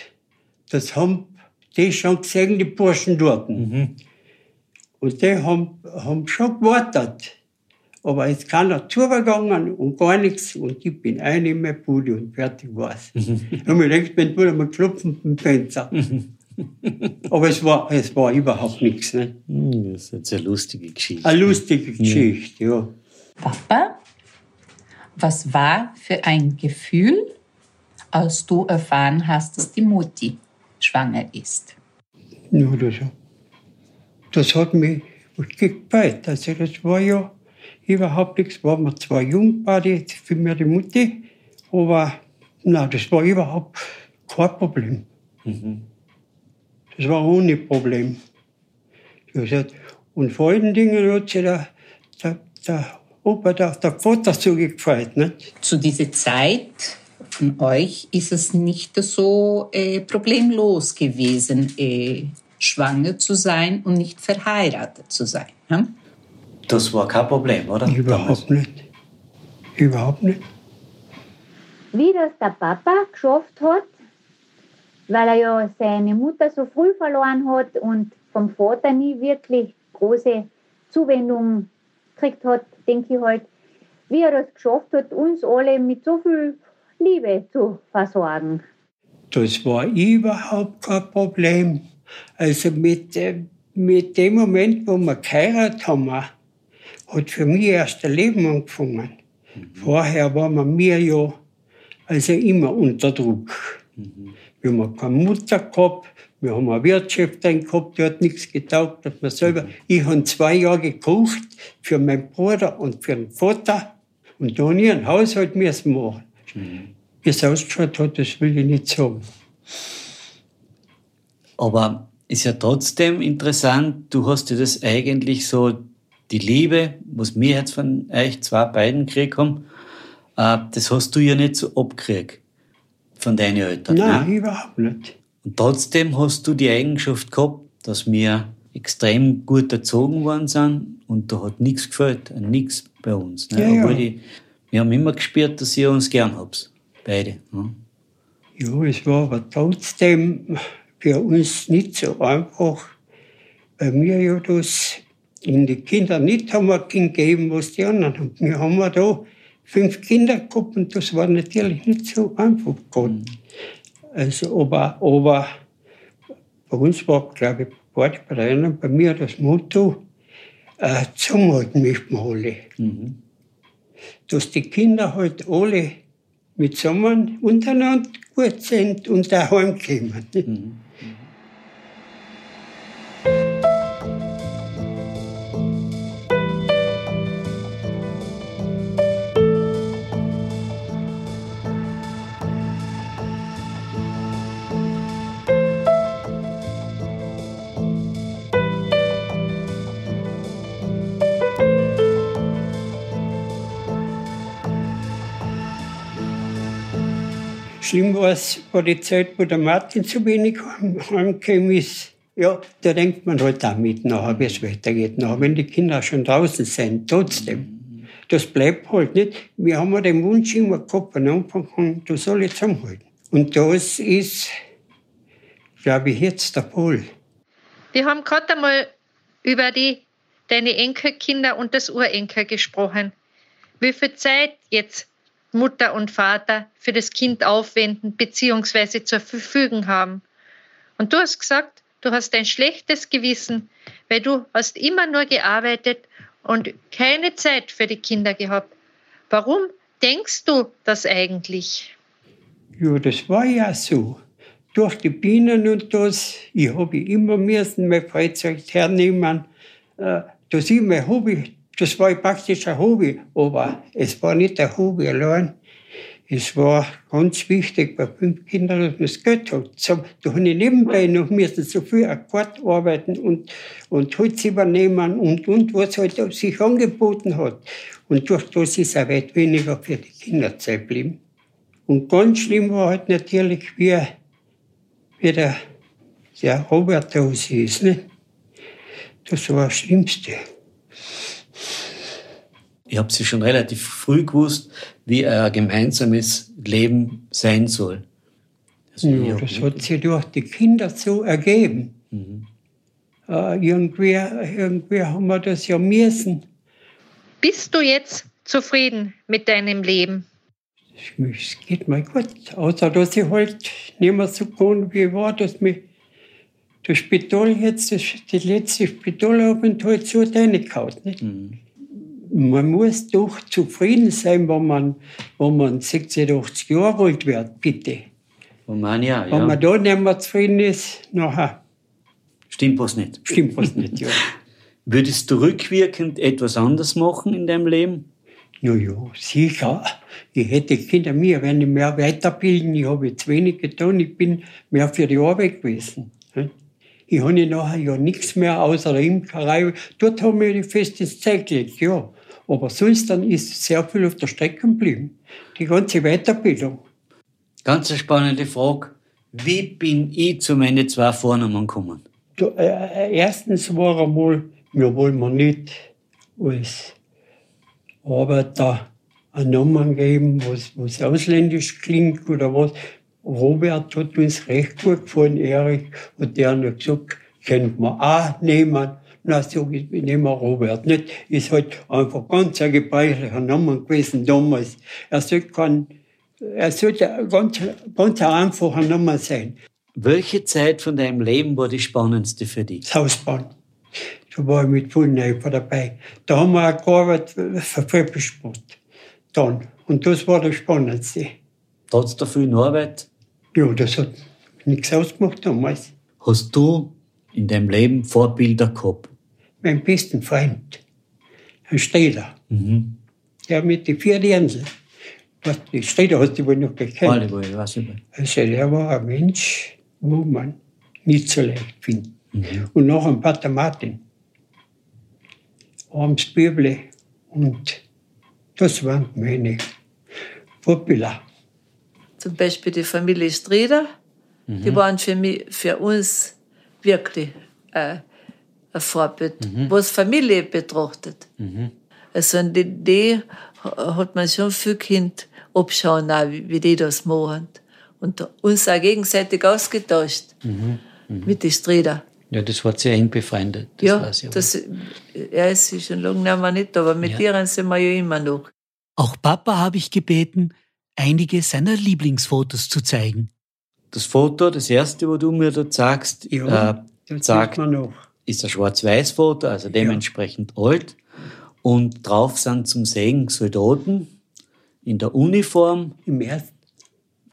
[SPEAKER 3] das haben die schon gesehen, die Burschen dort. Mhm. Und die haben, haben schon gewartet. Aber es ist keiner zugegangen und gar nichts. Und ich bin eine in meine Bude und fertig war's. Mhm. Ich habe mir gedacht, wenn du mal klopfen im Fenster. Mhm. Aber es war, es war überhaupt nichts. Ne?
[SPEAKER 2] Hm, das ist eine sehr lustige Geschichte.
[SPEAKER 3] Eine lustige Geschichte, ja.
[SPEAKER 5] Papa, was war für ein Gefühl, als du erfahren hast, dass die Mutti schwanger ist?
[SPEAKER 3] Ja, das, das hat mich gefreut. Also das war ja überhaupt nichts. Waren wir zwar jung, beide, für mich die Mutti, aber nein, das war überhaupt kein Problem. Mhm. Das war ohne Problem. Und vor allen Dingen hat sich der, der, der Opa, der, der Vater so gefreut. Ne?
[SPEAKER 5] Zu dieser Zeit von euch ist es nicht so äh, problemlos gewesen, äh, schwanger zu sein und nicht verheiratet zu sein. Hm?
[SPEAKER 2] Das war kein Problem, oder?
[SPEAKER 3] Überhaupt nicht. Überhaupt nicht.
[SPEAKER 6] Wie das der Papa geschafft hat, weil er ja seine Mutter so früh verloren hat und vom Vater nie wirklich große Zuwendung gekriegt hat, denke ich halt, wie er das geschafft hat, uns alle mit so viel Liebe zu versorgen.
[SPEAKER 3] Das war überhaupt kein Problem. Also mit, mit dem Moment, wo wir geheiratet haben, hat für mich erst ein Leben angefangen. Mhm. Vorher waren wir ja also immer unter Druck. Mhm. Wir haben keine Mutter gehabt, wir haben eine Wirtschafterin gehabt, die hat nichts getaugt, dass man selber. Mhm. Ich habe zwei Jahre gekocht für meinen Bruder und für den Vater und da habe ich einen Haushalt müssen machen. Mhm. Wie es ausgeschaut hat, das will ich nicht sagen.
[SPEAKER 2] Aber ist ja trotzdem interessant, du hast ja das eigentlich so, die Liebe, was wir jetzt von euch zwei beiden gekriegt haben, äh, das hast du ja nicht so abgekriegt von deinen Eltern.
[SPEAKER 3] Nein, ne? überhaupt nicht.
[SPEAKER 2] Und trotzdem hast du die Eigenschaft gehabt, dass wir extrem gut erzogen worden sind und da hat nichts gefällt, nichts bei uns. Ne?
[SPEAKER 3] Ja, Obwohl ja.
[SPEAKER 2] Die, wir haben immer gespürt, dass ihr uns gern habt. Beide. Ne?
[SPEAKER 3] Ja, es war aber trotzdem für uns nicht so einfach, weil wir ja das in die Kinder nicht haben gegeben, was die anderen haben. Wir haben ja da fünf Kinder gehabt und das war natürlich nicht so einfach geworden. Also, aber, aber bei uns war, glaube ich, bei bei mir das Motto, äh, zusammenhalten möchten wir alle. Mhm. Dass die Kinder halt alle mit zusammen untereinander gut sind und daheim kommen. Mhm. Schlimm war es, war die Zeit, wo der Martin zu wenig heimgekommen ist. Ja, da denkt man halt auch mit nachher, wie es weitergeht. Nachher, wenn die Kinder schon draußen sind, trotzdem. Das bleibt halt nicht. Wir haben den Wunsch immer gehabt, von Anfang an, du soll jetzt zusammenhalten. Und das ist, glaube ich, jetzt der Pol.
[SPEAKER 7] Wir haben gerade einmal über die, deine Enkelkinder und das Urenkel gesprochen. Wie viel Zeit jetzt Mutter und Vater für das Kind aufwenden bzw. zur Verfügung haben. Und du hast gesagt, du hast ein schlechtes Gewissen, weil du hast immer nur gearbeitet und keine Zeit für die Kinder gehabt. Warum denkst du das eigentlich?
[SPEAKER 3] Ja, das war ja so. Durch die Bienen und das, ich habe immer müssen mein Freizeit hernehmen, äh, dass ich mein Hobby das war praktisch ein Hobby, aber es war nicht ein Hobby allein. Es war ganz wichtig bei fünf Kindern, dass man das Geld hat. So, da habe ich nebenbei noch müssen so viel Akkord arbeiten und, und Holz übernehmen und, und was halt sich angeboten hat. Und durch das ist auch weit weniger für die Kinderzeit geblieben. Und ganz schlimm war halt natürlich, wie, wie der, der Robert da ist. Ne? Das war das Schlimmste
[SPEAKER 2] ich habe sie schon relativ früh gewusst, wie ein gemeinsames Leben sein soll.
[SPEAKER 3] Also ja, das hat sich durch die Kinder so ergeben. Mhm. Äh, irgendwie, irgendwie haben wir das ja müssen.
[SPEAKER 7] Bist du jetzt zufrieden mit deinem Leben?
[SPEAKER 3] Es geht mir gut. Außer, dass ich halt nicht mehr so kann, wie war, dass mich das Spital jetzt, das, die letzte Spitalaufenthalt so reingehauen. Mhm man muss doch zufrieden sein, wenn man, wenn man 60, 80 Jahre alt wird, bitte.
[SPEAKER 2] Wenn man, ja,
[SPEAKER 3] wenn man da nicht mehr zufrieden ist, nachher.
[SPEAKER 2] Stimmt was nicht.
[SPEAKER 3] Stimmt was nicht, ja.
[SPEAKER 2] Würdest du rückwirkend etwas anders machen in deinem Leben?
[SPEAKER 3] Na ja, sicher. Ich hätte Kinder mir, wenn ich mehr weiterbilden. Ich habe jetzt wenig getan. Ich bin mehr für die Arbeit gewesen. Ich habe nachher ja nichts mehr außer der Imkerei. Dort haben wir die fest ins Zeug gelegt, ja. Aber sonst dann ist sehr viel auf der Strecke geblieben. Die ganze Weiterbildung.
[SPEAKER 2] Ganz eine spannende Frage. Wie bin ich zu meinen zwei Vornamen gekommen?
[SPEAKER 3] da, äh, erstens war einmal, wir wollen wir nicht als Arbeiter einen Namen geben, was, was ausländisch klingt oder was. Robert hat uns recht gut gefallen, Erich, und der hat gesagt, könnte man auch nehmen. Na, so, ich nehme Robert nicht. Ist halt einfach ganz ein gebräuchlicher Name gewesen damals. Er sollte kein, er sollte ganz, ganz ein einfacher Name sein.
[SPEAKER 2] Welche Zeit von deinem Leben war die spannendste für dich?
[SPEAKER 3] Das Hausbahn. Da war ich mit Vollneifer dabei. Da haben wir auch gearbeitet für Pfeffersport. Dann. Und das war das Spannendste.
[SPEAKER 2] Trotz der vielen Arbeit,
[SPEAKER 3] Ja, das hat nichts ausgemacht damals.
[SPEAKER 2] hast du in deinem Leben Vorbilder gehabt?
[SPEAKER 3] Mein besten Freund, ein Städter,
[SPEAKER 2] Mhm.
[SPEAKER 3] der mit den vier Dirndl. Was, die Städter hast du wohl noch gekannt.
[SPEAKER 2] Alle, ich weiß nicht.
[SPEAKER 3] Also der war ein Mensch, wo man nicht so leicht findet.
[SPEAKER 2] Mhm.
[SPEAKER 3] Und noch ein Pater Martin, abends Bibel. Und das waren meine Vorbilder.
[SPEAKER 8] Zum Beispiel die Familie Strieder, die waren für, mich, für uns wirklich äh, ein Vorbild, was Familie betrachtet. Also an die, die hat man schon viel Kind abschauen, auch, wie, wie die das machen. Und uns auch gegenseitig ausgetauscht mit den Strieder.
[SPEAKER 2] Ja, das war sehr eng befreundet. Das
[SPEAKER 8] ja,
[SPEAKER 2] weiß ich aber.
[SPEAKER 8] das, er ist schon lange nicht aber mit
[SPEAKER 2] Ja.
[SPEAKER 8] ihren sind wir ja immer noch.
[SPEAKER 1] Auch Papa habe ich gebeten, einige seiner Lieblingsfotos zu zeigen.
[SPEAKER 2] Das Foto, das erste, wo du mir da zeigst,
[SPEAKER 3] Ja,
[SPEAKER 2] äh,
[SPEAKER 3] das
[SPEAKER 2] sagt,
[SPEAKER 3] sieht man noch.
[SPEAKER 2] ist ein Schwarz-Weiß-Foto, also dementsprechend alt. Und drauf sind zum Sehen Soldaten in der Uniform.
[SPEAKER 3] Im ersten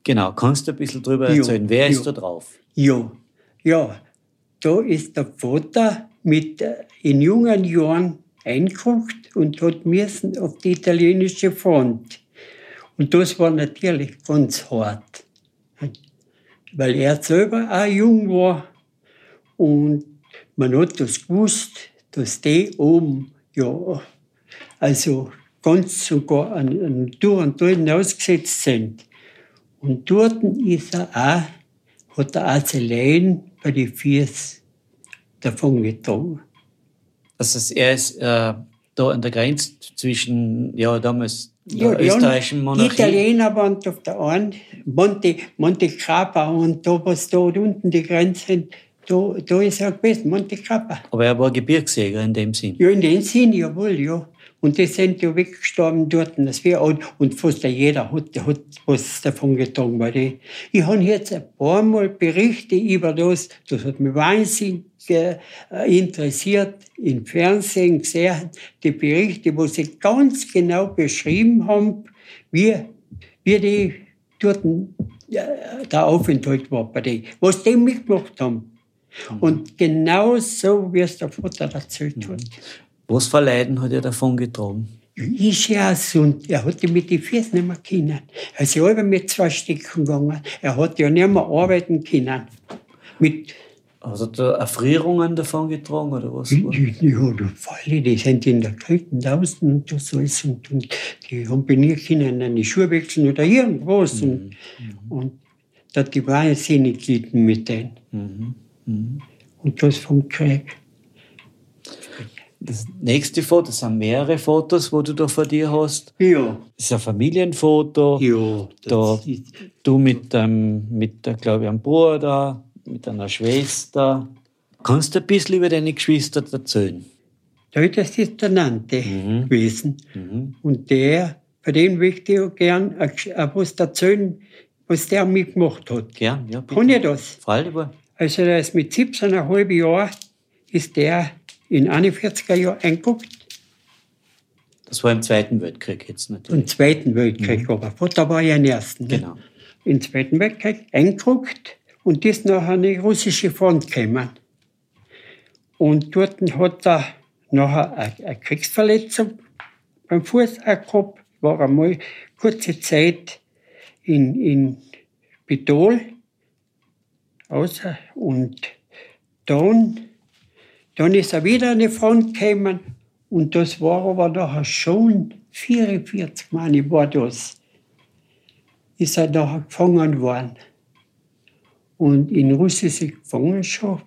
[SPEAKER 2] Genau, kannst du ein bisschen drüber
[SPEAKER 3] Jo,
[SPEAKER 2] erzählen? Wer ist
[SPEAKER 3] jo.
[SPEAKER 2] da drauf?
[SPEAKER 3] Ja, ja, da ist der Vater mit äh, in jungen Jahren eingeguckt und hat müssen auf die italienische Front. Und das war natürlich ganz hart, weil er selber auch jung war und man hat das gewusst, dass die oben ja also ganz sogar an, an Tour und Tour ausgesetzt sind. Und dort ist er auch, hat er auch allein bei den Viers davon getragen.
[SPEAKER 2] Also er ist äh, da an der Grenze zwischen, ja, damals der österreichischen
[SPEAKER 3] Die
[SPEAKER 2] Monarchie.
[SPEAKER 3] Italiener waren auf der einen, Monte, Monte Grappa und da, was da unten die Grenze, da, da ist er gewesen, Monte Grappa.
[SPEAKER 2] Aber er war Gebirgsjäger in dem Sinn.
[SPEAKER 3] Ja, in dem Sinn, jawohl, ja. Und die sind ja weggestorben dort. Und, das wär, und, und fast jeder hat, hat was davon getragen. Weil die, ich habe jetzt ein paar Mal Berichte über das, das hat mich wahnsinnig äh, interessiert, im Fernsehen gesehen, die Berichte, wo sie ganz genau beschrieben haben, wie, wie die dort äh, der Aufenthalt war bei denen, was die mitgemacht haben. Und genau so, wie es der Vater erzählt hat.
[SPEAKER 2] Was für Leiden hat er davon getragen?
[SPEAKER 3] Ist ja und er hatte mit den Füßen nicht mehr können. Er ist ja immer mit zwei Stücken gegangen. Er hat ja nicht mehr arbeiten können. Mit,
[SPEAKER 2] Hat er da Erfrierungen davon getragen oder was?
[SPEAKER 3] ja, die Falle, die sind in der Kälte draußen und das alles. Und, und die haben bei mir können eine Schuhe wechseln oder irgendwas. Und, und da die wahnsinnig gelitten mit denen. Und das vom Krieg.
[SPEAKER 2] Das nächste Foto, das sind mehrere Fotos, wo du da vor dir hast.
[SPEAKER 3] Ja.
[SPEAKER 2] Das ist ein Familienfoto.
[SPEAKER 3] Ja,
[SPEAKER 2] Da, du mit, ähm, mit der, glaube ich, einem Bruder, mit einer Schwester. Kannst du ein bisschen über deine Geschwister erzählen?
[SPEAKER 3] da ist das ist der Nante gewesen. Und der, bei dem möchte ich auch gern ein Gesch- ein was erzählen, was der mitgemacht hat.
[SPEAKER 2] Gern, ja, bitte.
[SPEAKER 3] Kann ich das?
[SPEAKER 2] Freilich,
[SPEAKER 3] Also der ist mit 17,5 Jahren ist der in 41er Jahren eingeguckt,
[SPEAKER 2] Das war im Zweiten Weltkrieg jetzt natürlich.
[SPEAKER 3] im Zweiten Weltkrieg, aber Vater war ja im Ersten. Ne?
[SPEAKER 2] Genau.
[SPEAKER 3] Im Zweiten Weltkrieg eingeguckt und ist nachher an die russische Front gekommen. Und dort hat er nachher eine Kriegsverletzung beim Fuß gehabt, war einmal kurze Zeit in, in Bidol außer und dann, dann ist er wieder an die Front gekommen und das war aber nachher schon 44 Mal war das, ist er nachher gefangen worden und in russische Gefangenschaft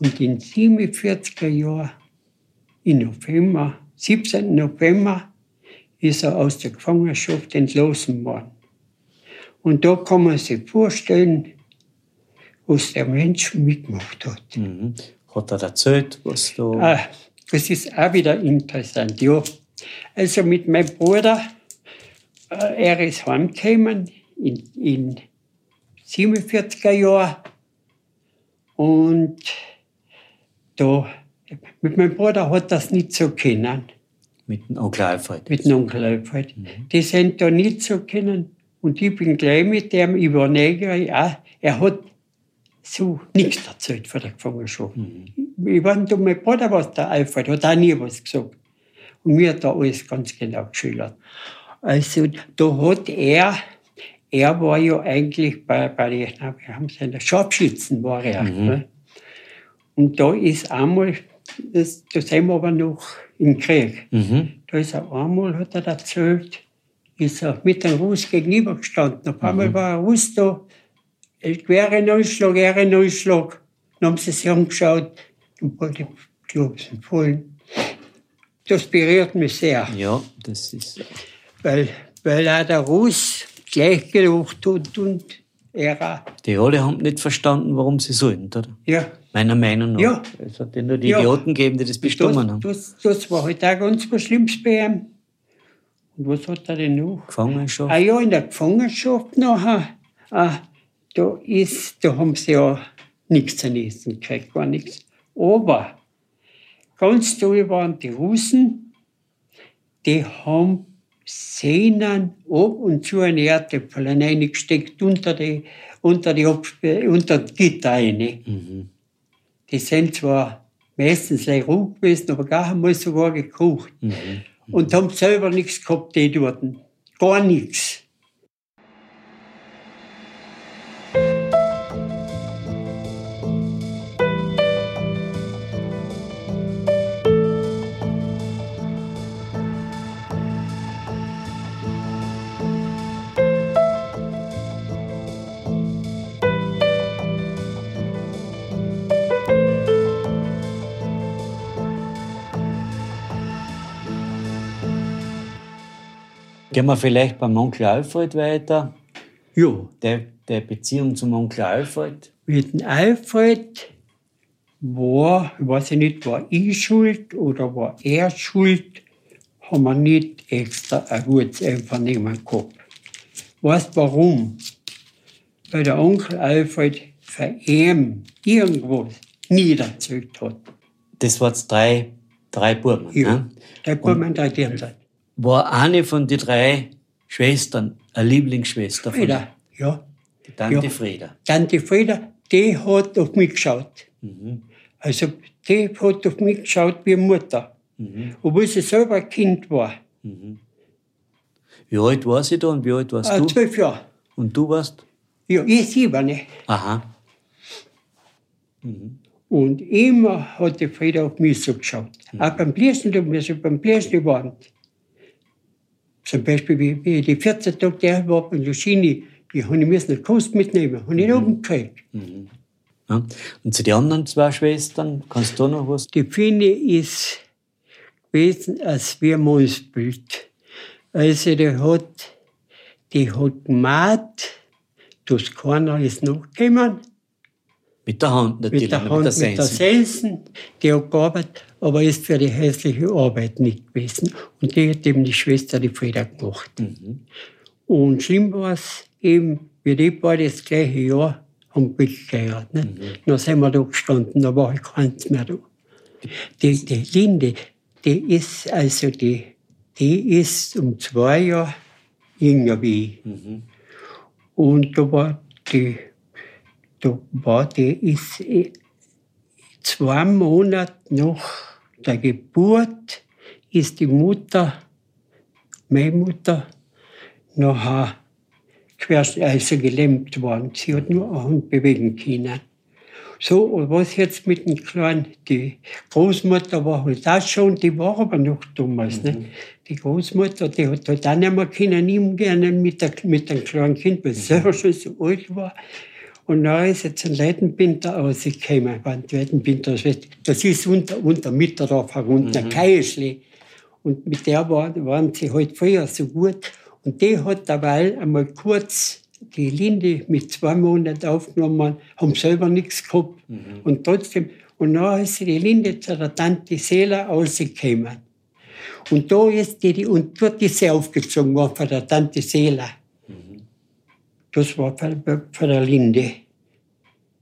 [SPEAKER 3] Und in 47er Jahren, im November, 17. November, ist er aus der Gefangenschaft entlassen worden. Und da kann man sich vorstellen, was der Mensch mitgemacht hat.
[SPEAKER 2] Mhm. Hat er erzählt, was da.
[SPEAKER 3] Ah, das ist auch wieder interessant, ja. Also mit meinem Bruder, äh, er ist heimgekommen in, in 47er Jahren. Und da, mit meinem Bruder hat das nicht so kennen.
[SPEAKER 2] Mit dem Onkel Alfred.
[SPEAKER 3] Mit dem Onkel Alfred. Die sind da nicht so kennen. Und ich bin gleich mit dem über Neger, ja, er hat so nichts erzählt von der Gefangenschaft. Ich weiß nicht, ob mein Bruder was der Alfred hat auch nie was gesagt. Und mir hat er alles ganz genau geschildert. Also da hat er, er war ja eigentlich bei, bei den, wir haben seine Scharfschützen war er. Ne? Und da ist einmal, das, da sind wir aber noch im Krieg.
[SPEAKER 2] Mhm.
[SPEAKER 3] Da ist er einmal, hat er erzählt, ist er mit einem Russ gegenübergestanden. Auf einmal war ein Russ da, queren Anschlag, queren Anschlag. Dann haben sie sich angeschaut und beide Klopsen fallen. Das berührt mich sehr,
[SPEAKER 2] Ja, das ist.
[SPEAKER 3] weil, weil auch der Russ gleich gedacht hat und er auch.
[SPEAKER 2] Die alle haben nicht verstanden, warum sie sollen, oder?
[SPEAKER 3] Ja,
[SPEAKER 2] Meiner Meinung nach.
[SPEAKER 3] Ja.
[SPEAKER 2] Es hat ja nur die
[SPEAKER 3] Ja.
[SPEAKER 2] Idioten gegeben, die das bestimmen haben.
[SPEAKER 3] das, das, das war halt auch ganz was Schlimmes bei ihm. Und was hat er denn noch?
[SPEAKER 2] Gefangenschaft.
[SPEAKER 3] Ah ja, in der Gefangenschaft nachher, ah, da, ist, da haben sie ja nichts zu essen gekriegt, gar nichts. Aber ganz toll waren die Russen, die haben Sehnen ab und zu einen Erdäpfel reingesteckt unter die, unter die, Absperr- unter die Gitter rein.
[SPEAKER 2] Mhm.
[SPEAKER 3] Die sind zwar meistens sehr roh gewesen, aber gar einmal sogar gekocht.
[SPEAKER 2] Mhm.
[SPEAKER 3] Und haben selber nichts gehabt, die dort. Gar nichts.
[SPEAKER 2] Gehen wir vielleicht beim Onkel Alfred weiter.
[SPEAKER 3] Ja,
[SPEAKER 2] Der, der Beziehung zum Onkel Alfred.
[SPEAKER 3] mit dem Alfred war, ich weiß ich nicht, war ich schuld oder war er schuld, haben wir nicht extra ein gutes Einvernehmen gehabt. Weißt warum? Weil der Onkel Alfred für ihn irgendwas niederzeugt hat.
[SPEAKER 2] Das waren drei, drei Buben.
[SPEAKER 3] Ja.
[SPEAKER 2] Ne?
[SPEAKER 3] Der Buben, der Dirndl.
[SPEAKER 2] War eine von den drei Schwestern, eine Lieblingsschwester von
[SPEAKER 3] Frieda, ja.
[SPEAKER 2] die Tante
[SPEAKER 3] Ja.
[SPEAKER 2] Frieda.
[SPEAKER 3] Tante Frieda, die hat auf mich geschaut.
[SPEAKER 2] Mhm.
[SPEAKER 3] Also, die hat auf mich geschaut wie Mutter.
[SPEAKER 2] Mhm.
[SPEAKER 3] Obwohl sie selber ein Kind war.
[SPEAKER 2] Wie alt war sie da und wie alt warst
[SPEAKER 3] Äh,
[SPEAKER 2] du?
[SPEAKER 3] zwölf Jahre.
[SPEAKER 2] Und du warst?
[SPEAKER 3] Ja, ich sieben. Ne?
[SPEAKER 2] Aha.
[SPEAKER 3] Und immer hat die Frieda auf mich so geschaut. Auch beim Bläsen, da wir so beim Bläsen waren. Zum Beispiel, wie, wie die 14 Tage der war bei Luschini, die habe ich müssen Kost mitnehmen, habe ich nicht oben gekriegt.
[SPEAKER 2] Ja. Und zu den anderen zwei Schwestern, kannst du noch was?
[SPEAKER 3] Die Fine ist gewesen, als wir Mannsbild. Also die hat, die hat gemacht, das keiner ist nachgekommen,
[SPEAKER 2] Mit der Hand natürlich,
[SPEAKER 3] mit der Hand,
[SPEAKER 2] mit der
[SPEAKER 3] mit der
[SPEAKER 2] Sense.
[SPEAKER 3] Sensen, die hat gearbeitet, aber ist für die häusliche Arbeit nicht gewesen. Und die hat eben die Schwester, die Frieda, gemacht.
[SPEAKER 2] Mhm.
[SPEAKER 3] Und schlimm war es eben, wir die beide das gleiche Jahr haben geheiratet. Nicht?
[SPEAKER 2] Mhm.
[SPEAKER 3] Dann sind wir da gestanden, da war ich keins mehr da. Die, die Linde, die ist, also die, die ist um zwei Jahre jünger wie ich.
[SPEAKER 2] Mhm.
[SPEAKER 3] Und da war die, da war die, ist eh, zwei Monate nach der Geburt ist die Mutter, meine Mutter, nachher quer, also gelähmt worden. Sie hat nur eine Hand bewegen können. So, und was jetzt mit dem Kleinen? Die Großmutter war halt auch schon, die war aber noch damals. Ne? Die Großmutter, die hat halt auch nicht mehr können, nie gerne mit, der, mit dem kleinen Kind, weil sie selber schon so alt war. Und dann ist jetzt ein Leidenbinter rausgekommen. Leidenbinter, das ist unter, unter Mitterdorf herunter, mhm. Keischli. Und mit der waren sie halt früher so gut. Und die hat dabei einmal kurz die Linde mit zwei Monaten aufgenommen, haben selber nichts gehabt. Mhm. Und trotzdem, und dann ist die Linde zu der Tante Seela rausgekommen. Und da ist die, und dort ist sie aufgezogen worden von der Tante Seela. Das war für, für der Linde.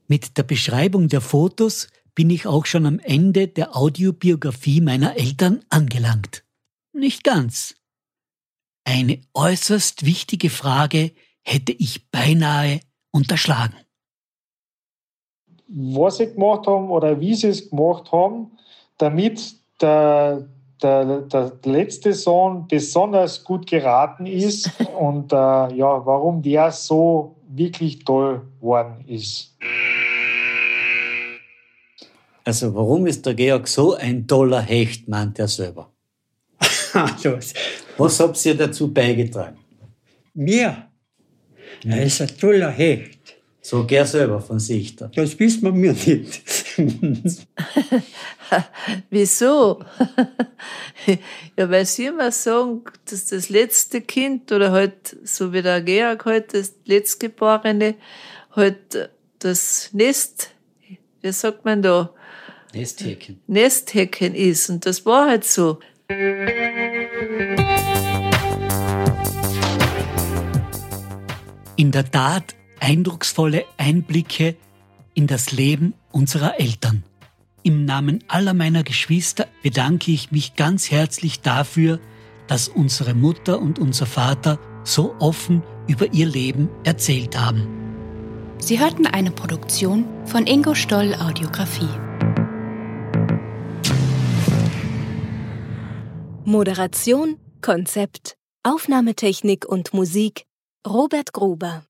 [SPEAKER 1] Mit der Beschreibung der Fotos bin ich auch schon am Ende der Audiobiografie meiner Eltern angelangt. Nicht ganz. Eine äußerst wichtige Frage hätte ich beinahe unterschlagen.
[SPEAKER 9] Was sie gemacht haben oder wie sie es gemacht haben, damit der, der, der letzte Sohn besonders gut geraten ist und äh, ja, warum der so wirklich toll geworden ist.
[SPEAKER 2] Also warum ist der Georg so ein toller Hecht, meint er selber? Was habt ihr dazu beigetragen?
[SPEAKER 3] Mir? Er ist ein toller Hecht.
[SPEAKER 2] So gern selber von sich. Da.
[SPEAKER 3] Das wissen wir mir nicht.
[SPEAKER 8] Wieso? ja, weil sie immer sagen, dass das letzte Kind oder halt, so wie der Georg halt, das letztgeborene, halt das Nest, wie sagt man da?
[SPEAKER 2] Nesthäkchen.
[SPEAKER 8] Nesthäkchen ist. Und das war halt so.
[SPEAKER 1] In der Tat eindrucksvolle Einblicke in das Leben unserer Eltern. Im Namen aller meiner Geschwister bedanke ich mich ganz herzlich dafür, dass unsere Mutter und unser Vater so offen über ihr Leben erzählt haben.
[SPEAKER 10] Sie hörten eine Produktion von Ingo Stoll Audiografie. Moderation, Konzept, Aufnahmetechnik und Musik Robert Gruber